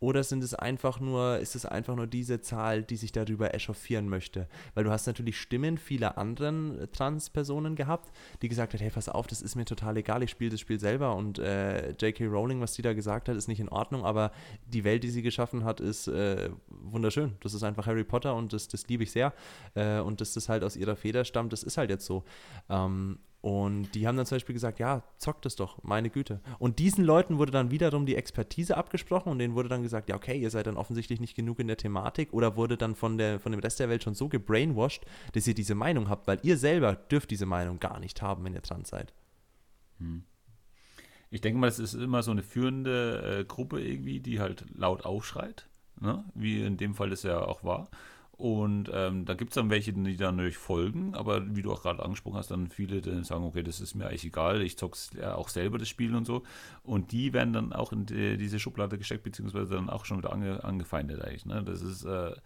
Oder sind es einfach nur, ist es einfach nur diese Zahl, die sich darüber echauffieren möchte? Weil du hast natürlich Stimmen vieler anderen äh, Trans-Personen gehabt, die gesagt hat, hey, pass auf, das ist mir total egal, ich spiele das Spiel selber und äh, J.K. Rowling, was sie da gesagt hat, ist nicht in Ordnung, aber die Welt, die sie geschaffen hat, ist äh, wunderschön. Das ist einfach Harry Potter und das, das liebe ich sehr. Äh, und dass das halt aus ihrer Feder stammt, das ist halt jetzt so. Ähm, und die haben dann zum Beispiel gesagt, ja, zockt es doch, meine Güte. Und diesen Leuten wurde dann wiederum die Expertise abgesprochen und denen wurde dann gesagt, ja, okay, ihr seid dann offensichtlich nicht genug in der Thematik oder wurde dann von, der, von dem Rest der Welt schon so gebrainwashed, dass ihr diese Meinung habt, weil ihr selber dürft diese Meinung gar nicht haben, wenn ihr dran seid. Hm. Ich denke mal, es ist immer so eine führende äh, Gruppe irgendwie, die halt laut aufschreit, ne? wie in dem Fall das ja auch war. Und ähm, da gibt es dann welche, die dann natürlich folgen, aber wie du auch gerade angesprochen hast, dann viele, die sagen, okay, das ist mir eigentlich egal, ich zocke ja auch selber das Spiel und so. Und die werden dann auch in die, diese Schublade gesteckt, beziehungsweise dann auch schon wieder ange, angefeindet eigentlich. Ne? Das ist, äh,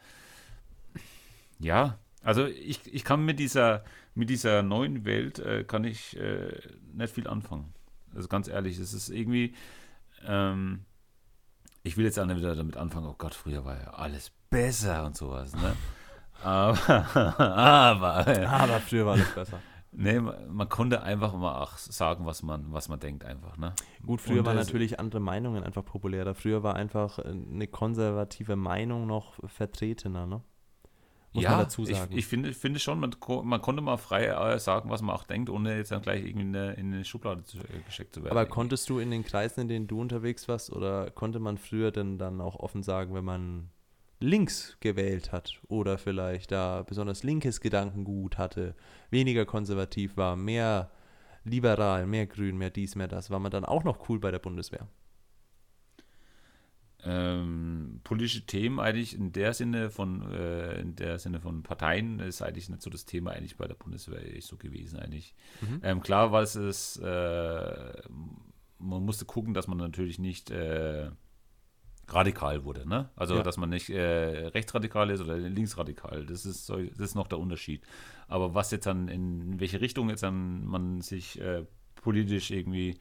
ja, also ich, ich kann mit dieser, mit dieser neuen Welt, äh, kann ich äh, nicht viel anfangen. Also ganz ehrlich, es ist irgendwie, ähm, ich will jetzt auch nicht wieder damit anfangen, oh Gott, früher war ja alles besser und sowas, ne? Aber, aber, aber früher war alles besser. Nee, man, konnte einfach mal auch sagen, was man, was man denkt, einfach. Ne? Gut, früher waren natürlich andere Meinungen einfach populärer. Früher war einfach eine konservative Meinung noch vertretener, ne? Muss ja, man dazu sagen. Ich, ich finde, finde schon, man, man konnte mal frei äh, sagen, was man auch denkt, ohne jetzt dann gleich irgendwie in eine, in eine Schublade zu, äh, gesteckt zu werden. Aber konntest du in den Kreisen, in denen du unterwegs warst, oder konnte man früher denn dann auch offen sagen, wenn man links gewählt hat oder vielleicht da besonders linkes Gedankengut hatte, weniger konservativ war, mehr liberal, mehr grün, mehr dies, mehr das, war man dann auch noch cool bei der Bundeswehr? Ähm, politische Themen eigentlich in der Sinne von äh, in der Sinne von Parteien ist eigentlich nicht so das Thema eigentlich bei der Bundeswehr so gewesen eigentlich. Mhm. Ähm, klar war es, es äh, man musste gucken, dass man natürlich nicht äh, radikal wurde. Ne? Also, ja. dass man nicht äh, rechtsradikal ist oder linksradikal. Das ist, so, das ist noch der Unterschied. Aber was jetzt dann, in welche Richtung jetzt dann man sich äh, politisch irgendwie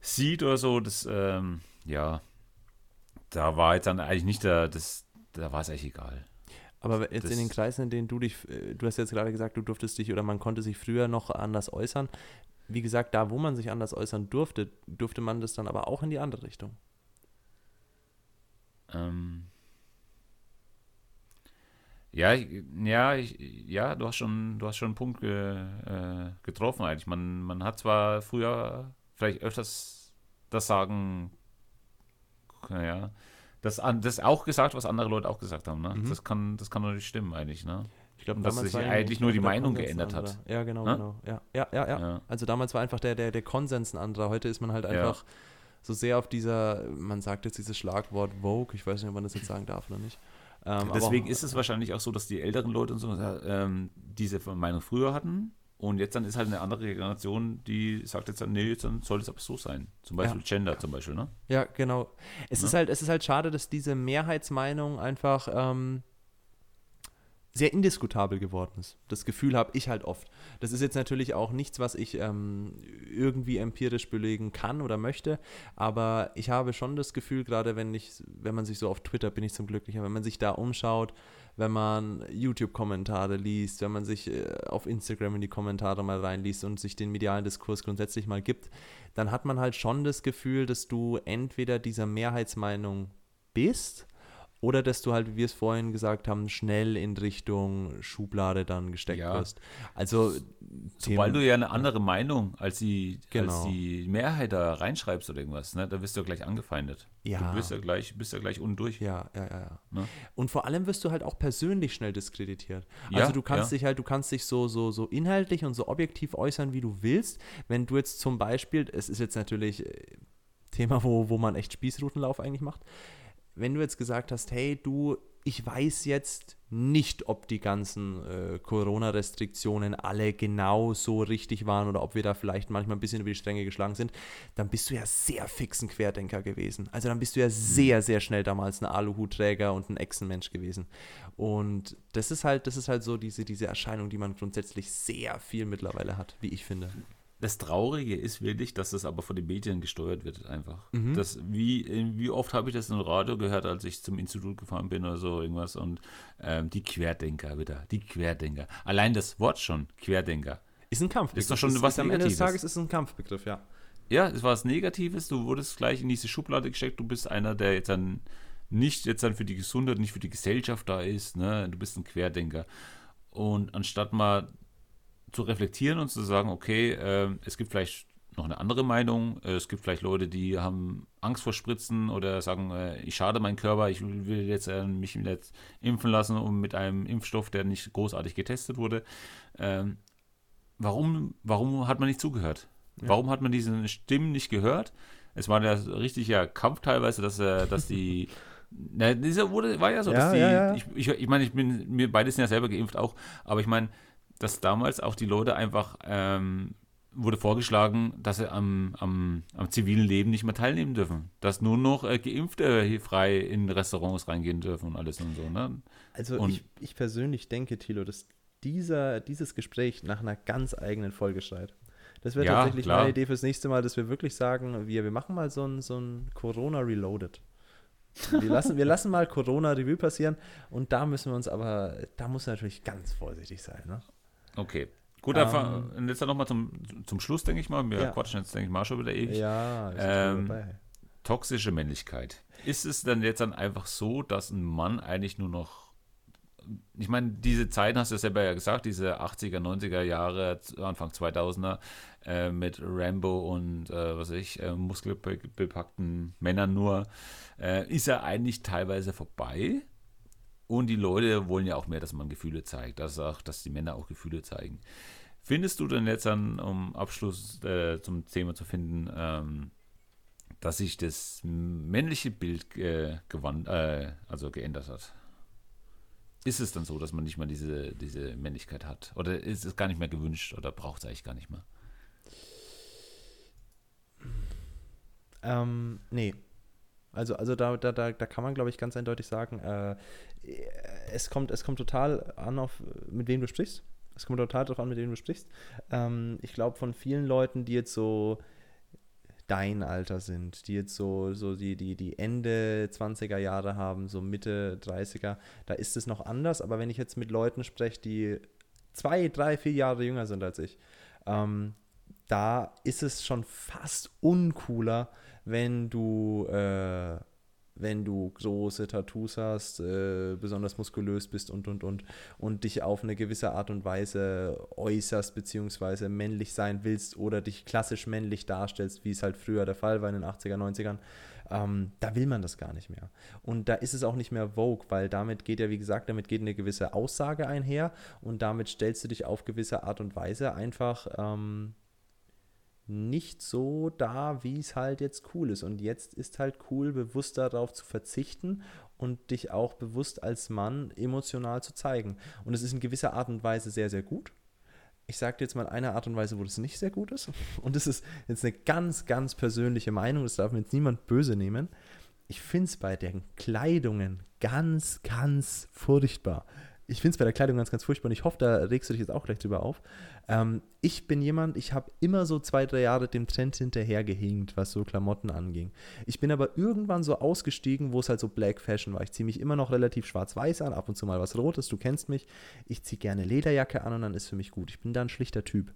sieht oder so, das, ähm, ja, da war jetzt dann eigentlich nicht der, das, da war es eigentlich egal. Aber jetzt das, in den Kreisen, in denen du dich, äh, du hast jetzt gerade gesagt, du durftest dich oder man konnte sich früher noch anders äußern. Wie gesagt, da, wo man sich anders äußern durfte, durfte man das dann aber auch in die andere Richtung. Ähm, ja, ja, ich, ja, du hast schon, du hast schon einen Punkt ge, äh, getroffen eigentlich. Man, man hat zwar früher vielleicht öfters das sagen, naja, das, das auch gesagt, was andere Leute auch gesagt haben. Ne? Mhm. Das kann, das kann natürlich stimmen eigentlich. Ne? Ich glaube, dass sich eigentlich nur die Meinung geändert hat. Ja, genau, ne? genau. Ja, ja, ja, ja, ja. Also damals war einfach der, der, der Konsens ein anderer. Heute ist man halt einfach. Ja so sehr auf dieser, man sagt jetzt dieses Schlagwort Vogue, ich weiß nicht, ob man das jetzt sagen darf oder nicht. Ähm, Deswegen aber, ist es wahrscheinlich auch so, dass die älteren Leute und so ähm, diese Meinung früher hatten und jetzt dann ist halt eine andere Generation, die sagt jetzt dann, nee, jetzt dann soll es aber so sein. Zum Beispiel ja. Gender zum Beispiel, ne? Ja, genau. Es, ja? Ist halt, es ist halt schade, dass diese Mehrheitsmeinung einfach ähm, sehr indiskutabel geworden ist. Das Gefühl habe ich halt oft. Das ist jetzt natürlich auch nichts, was ich ähm, irgendwie empirisch belegen kann oder möchte, aber ich habe schon das Gefühl, gerade wenn ich, wenn man sich so auf Twitter bin ich zum Glücklicher, wenn man sich da umschaut, wenn man YouTube-Kommentare liest, wenn man sich äh, auf Instagram in die Kommentare mal reinliest und sich den medialen Diskurs grundsätzlich mal gibt, dann hat man halt schon das Gefühl, dass du entweder dieser Mehrheitsmeinung bist oder dass du halt, wie wir es vorhin gesagt haben, schnell in Richtung Schublade dann gesteckt ja. wirst. Also sobald du ja eine andere Meinung als die, genau. als die Mehrheit da reinschreibst oder irgendwas, ne, da wirst du ja gleich angefeindet. Ja. Du bist ja gleich, bist ja gleich undurch. Ja, ja, ja. ja. Ne? Und vor allem wirst du halt auch persönlich schnell diskreditiert. Also ja, du kannst ja. dich halt, du kannst dich so, so, so inhaltlich und so objektiv äußern, wie du willst. Wenn du jetzt zum Beispiel, es ist jetzt natürlich äh, Thema, wo, wo man echt Spießrutenlauf eigentlich macht wenn du jetzt gesagt hast, hey du, ich weiß jetzt nicht, ob die ganzen äh, Corona-Restriktionen alle genau so richtig waren oder ob wir da vielleicht manchmal ein bisschen über die Stränge geschlagen sind, dann bist du ja sehr fix ein Querdenker gewesen. Also dann bist du ja sehr, sehr schnell damals ein Aluhutträger und ein Echsenmensch gewesen. Und das ist halt, das ist halt so diese, diese Erscheinung, die man grundsätzlich sehr viel mittlerweile hat, wie ich finde. Das Traurige ist wirklich, dass das aber von den Medien gesteuert wird, einfach. Mhm. Das, wie, wie oft habe ich das im Radio gehört, als ich zum Institut gefahren bin oder so, irgendwas. Und ähm, die Querdenker wieder, die Querdenker. Allein das Wort schon, Querdenker. Ist ein Kampf. Ist doch schon ist, was ist Am Ende des Tages ist es ein Kampfbegriff, ja. Ja, es war was Negatives. Du wurdest gleich in diese Schublade gesteckt. Du bist einer, der jetzt dann nicht jetzt dann für die Gesundheit, nicht für die Gesellschaft da ist. Ne? Du bist ein Querdenker. Und anstatt mal zu reflektieren und zu sagen, okay, äh, es gibt vielleicht noch eine andere Meinung. Äh, es gibt vielleicht Leute, die haben Angst vor Spritzen oder sagen, äh, ich schade meinen Körper, ich will jetzt äh, mich jetzt impfen lassen und mit einem Impfstoff, der nicht großartig getestet wurde. Ähm, warum, warum hat man nicht zugehört? Ja. Warum hat man diese Stimmen nicht gehört? Es war ja richtiger Kampf teilweise, dass, äh, dass die Na, dieser wurde, war ja so, ja, dass die, ja, ja. ich, ich, ich meine, ich bin, mir beide sind ja selber geimpft auch, aber ich meine, dass damals auch die Leute einfach ähm, wurde vorgeschlagen, dass sie am, am, am, zivilen Leben nicht mehr teilnehmen dürfen. Dass nur noch äh, Geimpfte hier frei in Restaurants reingehen dürfen und alles und so. Ne? Also und ich, ich persönlich denke, Thilo, dass dieser, dieses Gespräch nach einer ganz eigenen Folge schreit. Das wäre ja, tatsächlich klar. meine Idee fürs nächste Mal, dass wir wirklich sagen, wir, wir machen mal so ein, so ein Corona Reloaded. Wir lassen, wir lassen mal Corona Revue passieren und da müssen wir uns aber, da muss natürlich ganz vorsichtig sein. Ne? Okay. Gut, um, ähm, jetzt nochmal zum, zum Schluss, denke ich mal. Wir ja. quatschen jetzt, denke ich mal, schon wieder ewig. Ja, ähm, toxische Männlichkeit. Ist es denn jetzt dann einfach so, dass ein Mann eigentlich nur noch ich meine, diese Zeiten hast du ja selber ja gesagt, diese 80er, 90er Jahre, Anfang 2000er äh, mit Rambo und äh, was weiß ich, äh, muskelbepackten Männern nur, äh, ist ja eigentlich teilweise vorbei. Und die Leute wollen ja auch mehr, dass man Gefühle zeigt, dass, auch, dass die Männer auch Gefühle zeigen. Findest du denn jetzt dann, um Abschluss äh, zum Thema zu finden, ähm, dass sich das männliche Bild äh, gewandt, äh, also geändert hat? Ist es dann so, dass man nicht mehr diese, diese Männlichkeit hat? Oder ist es gar nicht mehr gewünscht oder braucht es eigentlich gar nicht mehr? Ähm, nee, also, also da, da, da, da kann man, glaube ich, ganz eindeutig sagen, äh, es, kommt, es kommt total an, auf, mit wem du sprichst. Es kommt total darauf an, mit wem du sprichst. Ähm, ich glaube, von vielen Leuten, die jetzt so dein Alter sind, die jetzt so, so die, die, die Ende 20er Jahre haben, so Mitte 30er, da ist es noch anders. Aber wenn ich jetzt mit Leuten spreche, die zwei, drei, vier Jahre jünger sind als ich, ähm, da ist es schon fast uncooler, wenn du, äh, wenn du große Tattoos hast, äh, besonders muskulös bist und, und, und, und dich auf eine gewisse Art und Weise äußerst, beziehungsweise männlich sein willst oder dich klassisch männlich darstellst, wie es halt früher der Fall war in den 80er, 90ern, ähm, da will man das gar nicht mehr. Und da ist es auch nicht mehr Vogue, weil damit geht ja, wie gesagt, damit geht eine gewisse Aussage einher und damit stellst du dich auf gewisse Art und Weise einfach ähm, nicht so da, wie es halt jetzt cool ist. Und jetzt ist halt cool, bewusst darauf zu verzichten und dich auch bewusst als Mann emotional zu zeigen. Und es ist in gewisser Art und Weise sehr, sehr gut. Ich sage dir jetzt mal eine Art und Weise, wo das nicht sehr gut ist. Und das ist jetzt eine ganz, ganz persönliche Meinung. Das darf mir jetzt niemand böse nehmen. Ich finde es bei den Kleidungen ganz, ganz furchtbar, ich finde es bei der Kleidung ganz, ganz furchtbar und ich hoffe, da regst du dich jetzt auch gleich drüber auf. Ähm, ich bin jemand, ich habe immer so zwei, drei Jahre dem Trend hinterhergehinkt, was so Klamotten anging. Ich bin aber irgendwann so ausgestiegen, wo es halt so Black Fashion war. Ich ziehe mich immer noch relativ schwarz-weiß an, ab und zu mal was Rotes, du kennst mich. Ich ziehe gerne Lederjacke an und dann ist für mich gut. Ich bin da ein schlichter Typ.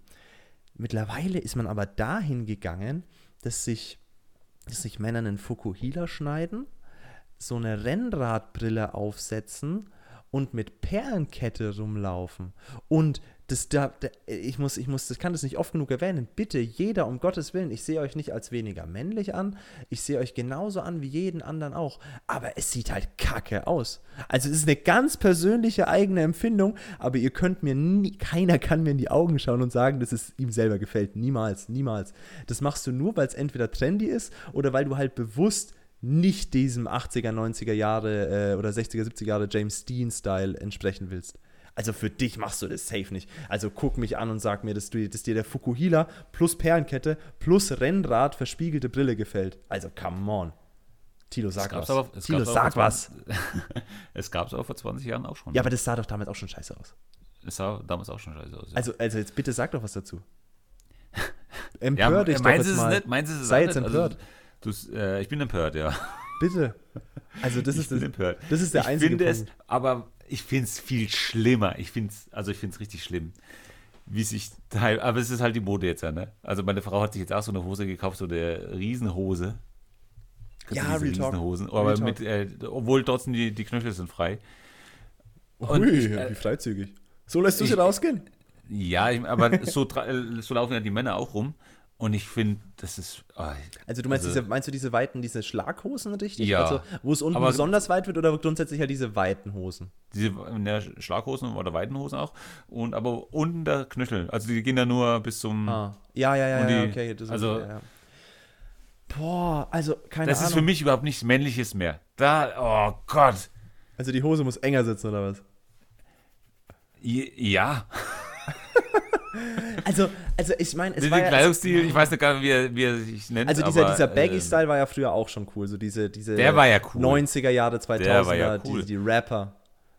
Mittlerweile ist man aber dahin gegangen, dass sich, dass sich Männer einen Fukuhila schneiden, so eine Rennradbrille aufsetzen und mit Perlenkette rumlaufen. Und das da, ich muss, ich muss, das kann das nicht oft genug erwähnen. Bitte, jeder, um Gottes Willen, ich sehe euch nicht als weniger männlich an. Ich sehe euch genauso an wie jeden anderen auch. Aber es sieht halt kacke aus. Also es ist eine ganz persönliche eigene Empfindung, aber ihr könnt mir nie, keiner kann mir in die Augen schauen und sagen, dass es ihm selber gefällt. Niemals, niemals. Das machst du nur, weil es entweder trendy ist oder weil du halt bewusst nicht diesem 80er, 90er Jahre äh, oder 60er, 70er Jahre James Dean-Style entsprechen willst. Also für dich machst du das safe nicht. Also guck mich an und sag mir, dass, du, dass dir der Fukuhila plus Perlenkette plus Rennrad verspiegelte Brille gefällt. Also come on. Tilo, sag was. Aber, Tilo, sag was. es gab es aber vor 20 Jahren auch schon. Ja, aber das sah doch damals auch schon scheiße aus. Es sah damals auch schon scheiße aus. Ja. Also, also jetzt bitte sag doch was dazu. Empör ja, dich doch jetzt mal. Nicht, meinst es Sei jetzt also, empört. Also, äh, ich bin empört, ja. Bitte. Also das ich ist das, empört. das ist der ich einzige finde Punkt. Es, aber ich finde es viel schlimmer. Ich finde es, also ich finde es richtig schlimm, wie sich teil, aber es ist halt die Mode jetzt, ja, ne? Also meine Frau hat sich jetzt auch so eine Hose gekauft, so eine Riesenhose. Ja, Real Riesenhosen, aber mit, äh, obwohl trotzdem die, die Knöchel sind frei. Und Ui, ich, äh, wie freizügig. So lässt du sie rausgehen? Ja, ich, aber so, so laufen ja die Männer auch rum. Und ich finde, das ist. Oh, also du meinst also, diese, meinst du diese weiten, diese Schlaghosen richtig? Ja. Also, wo es unten aber, besonders weit wird oder grundsätzlich halt diese weiten Hosen? Diese der Schlaghosen oder weiten Hosen auch. Und aber unten der Knöchel. Also die gehen da nur bis zum. Ah. Ja, ja, ja, die, ja okay. Das also. ja, ja. Boah, also keine das Ahnung. Das ist für mich überhaupt nichts Männliches mehr. Da, oh Gott. Also die Hose muss enger sitzen oder was? Ja. Also, also ich meine, es den war ja, Kleidungsstil, ich weiß nicht gar nicht, wie er, wie er sich nennt. Also dieser, aber, dieser Baggy-Style äh, war ja früher auch schon cool. So diese, diese der war ja cool. 90er Jahre, 2000er, der war ja cool. die, die Rapper.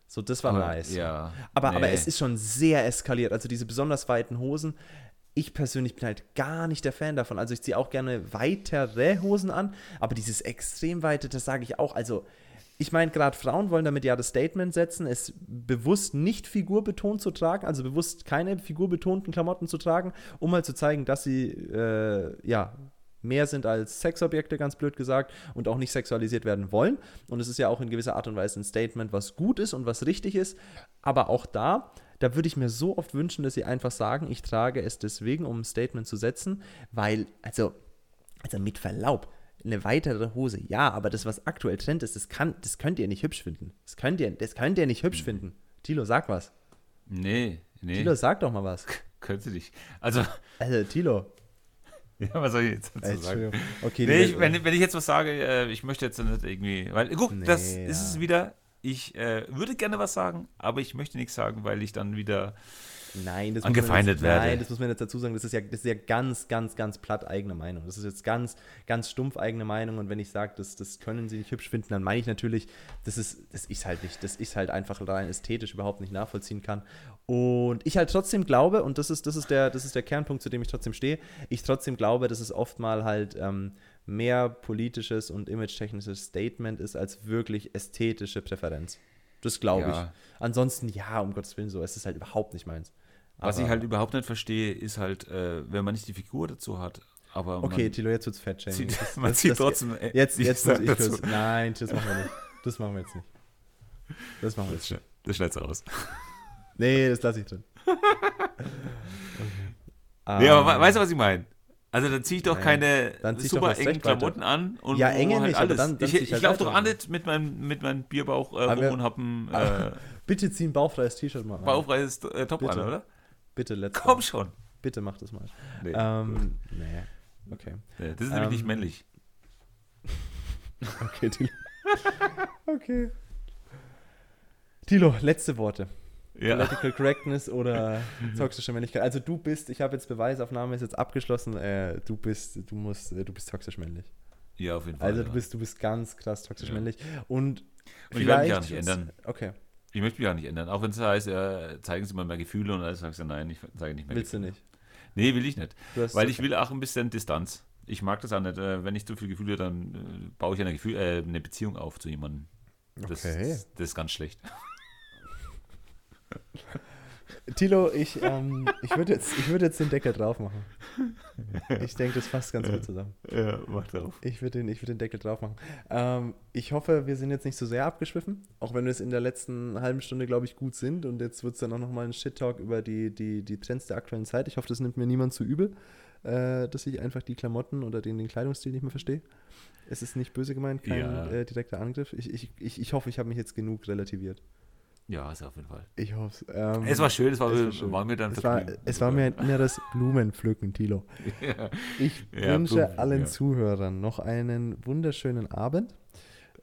So, das war aber, nice. Ja, aber, nee. aber es ist schon sehr eskaliert. Also diese besonders weiten Hosen. Ich persönlich bin halt gar nicht der Fan davon. Also ich ziehe auch gerne weitere Hosen an, aber dieses extrem weite, das sage ich auch. Also ich meine, gerade Frauen wollen damit ja das Statement setzen, es bewusst nicht figurbetont zu tragen, also bewusst keine figurbetonten Klamotten zu tragen, um mal zu zeigen, dass sie äh, ja mehr sind als Sexobjekte, ganz blöd gesagt, und auch nicht sexualisiert werden wollen. Und es ist ja auch in gewisser Art und Weise ein Statement, was gut ist und was richtig ist. Aber auch da, da würde ich mir so oft wünschen, dass sie einfach sagen, ich trage es deswegen, um ein Statement zu setzen, weil, also, also mit Verlaub, eine weitere Hose. Ja, aber das, was aktuell Trend ist, das, kann, das könnt ihr nicht hübsch finden. Das könnt ihr, das könnt ihr nicht hübsch finden. Tilo, sag was. Nee, nee. Tilo, sag doch mal was. Könnt ihr nicht. Also. Also, Tilo. Ja, was soll ich jetzt dazu sagen? Okay, nee, ich, wenn, wenn, ich jetzt was sage, äh, ich möchte jetzt nicht irgendwie. Weil, guck, nee, das ja. ist es wieder. Ich äh, würde gerne was sagen, aber ich möchte nichts sagen, weil ich dann wieder Nein, das angefeindet jetzt, werde. Nein, das muss man jetzt dazu sagen. Das ist, ja, das ist ja ganz, ganz, ganz platt eigene Meinung. Das ist jetzt ganz, ganz stumpf eigene Meinung. Und wenn ich sage, das, das können sie nicht hübsch finden, dann meine ich natürlich, das ist, das ist halt nicht, das ist halt einfach rein ästhetisch überhaupt nicht nachvollziehen kann. Und ich halt trotzdem glaube, und das ist, das ist, der, das ist der Kernpunkt, zu dem ich trotzdem stehe, ich trotzdem glaube, dass es oft mal halt ähm, mehr politisches und image-technisches Statement ist, als wirklich ästhetische Präferenz. Das glaube ja. ich. Ansonsten, ja, um Gottes Willen, so, es ist halt überhaupt nicht meins. Was aber, ich halt überhaupt nicht verstehe, ist halt, äh, wenn man nicht die Figur dazu hat. Aber okay, Tilo, jetzt wird's fett Man zieht trotzdem. Äh, jetzt, jetzt muss ich kurz. Nein, das machen wir nicht. Das machen wir jetzt nicht. Das machen wir jetzt nicht. Das schneidest du raus. Nee, das lasse ich drin. okay. Nee, aber weißt du, was ich meine? Also dann ziehe ich doch keine super engen Klamotten an und ja, enge halt nicht, alles. Dann, dann ich ich halt laufe doch an nicht mit meinem, mit meinem Bierbauch äh, rum und habe ein äh, Bitte zieh ein bauchfreies T-Shirt mal an. Bauchfreies äh, Top Bitte. an, oder? Bitte, let's Komm go. schon. Bitte mach das mal. Nee, ähm, nee. okay. Nee, das ist nämlich Ähm, nicht männlich. Okay, Tilo. okay. Tilo, letzte Worte. Ja. Political Correctness oder toxische Männlichkeit. Also du bist, ich habe jetzt Beweisaufnahme ist jetzt abgeschlossen, äh, du bist, du musst, äh, du bist toxisch männlich. Ja, auf jeden Fall. Also ja. du bist, du bist ganz krass toxisch männlich. Und, Und ich werde mich vielleicht auch nicht ändern. Okay. Ich möchte mich auch nicht ändern. Auch wenn es heißt, ja, zeigen Sie mal mehr Gefühle und alles sagst du, nein, ich zeige nicht mehr Willst Gefühle. du nicht? Nee, will ich nicht. Weil ich will auch ein bisschen Distanz. Ich mag das auch nicht. Äh, wenn ich zu viel Gefühle, dann äh, baue ich eine, Gefühl, äh, eine Beziehung auf zu jemandem. Das, Okay. das, das ist ganz schlecht. Tilo, ich, ähm, ich würde jetzt, ich würd jetzt den Deckel drauf machen. Ich denke, das passt ganz gut zusammen. Ja, mach drauf. Ich würde den, ich würd den Deckel drauf machen. Ähm, ich hoffe, wir sind jetzt nicht so sehr abgeschwiffen, auch wenn wir es in der letzten halben Stunde, glaube ich, gut sind. Und jetzt wird es dann auch nochmal ein Shit-Talk über die, die, die Trends der aktuellen Zeit. Ich hoffe, das nimmt mir niemand zu übel, äh, dass ich einfach die Klamotten oder den, den Kleidungsstil nicht mehr verstehe. Es ist nicht böse gemeint, kein Ja. äh, direkter Angriff. Ich, ich, ich, ich hoffe, ich habe mich jetzt genug relativiert. Ja, ist auf jeden Fall. Ich hoffe es. Ähm, Es war schön, es war, es war schön. war mir dann es war, es war mir ein inneres Blumenpflücken, Tilo. ja. Ich Ja, wünsche Blumen, allen ja. Zuhörern noch einen wunderschönen Abend.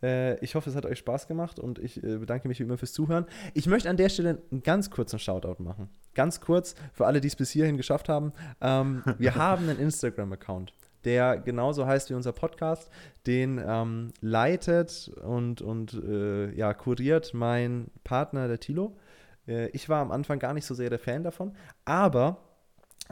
Äh, ich hoffe, es hat euch Spaß gemacht und ich äh, bedanke mich wie immer fürs Zuhören. Ich möchte an der Stelle einen ganz kurzen Shoutout machen. Ganz kurz für alle, die es bis hierhin geschafft haben. Ähm, wir haben einen Instagram-Account, der genauso heißt wie unser Podcast. Den ähm, leitet und, und äh, ja, kuriert mein Partner, der Tilo. Äh, ich war am Anfang gar nicht so sehr der Fan davon, aber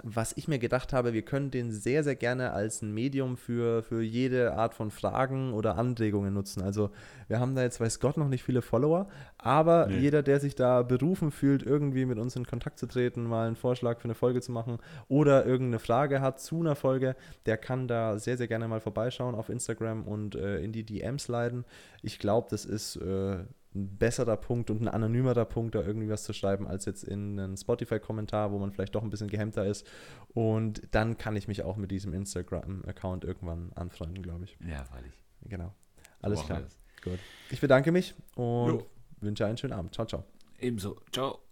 was ich mir gedacht habe, wir können den sehr, sehr gerne als ein Medium für, für jede Art von Fragen oder Anregungen nutzen. Also wir haben da jetzt, weiß Gott, noch nicht viele Follower, aber Nee. jeder, der sich da berufen fühlt, irgendwie mit uns in Kontakt zu treten, mal einen Vorschlag für eine Folge zu machen oder irgendeine Frage hat zu einer Folge, der kann da sehr, sehr gerne mal vorbeischauen auf Instagram und äh, in die DMs leiten. Ich glaube, das ist äh, ein besserer Punkt und ein anonymerer Punkt, da irgendwie was zu schreiben, als jetzt in einen Spotify-Kommentar, wo man vielleicht doch ein bisschen gehemmter ist. Und dann kann ich mich auch mit diesem Instagram-Account irgendwann anfreunden, glaube ich. ja, freilich. Genau. Alles klar. Gut. Ich bedanke mich und Jo. wünsche einen schönen Abend. Ciao, ciao. Ebenso. Ciao.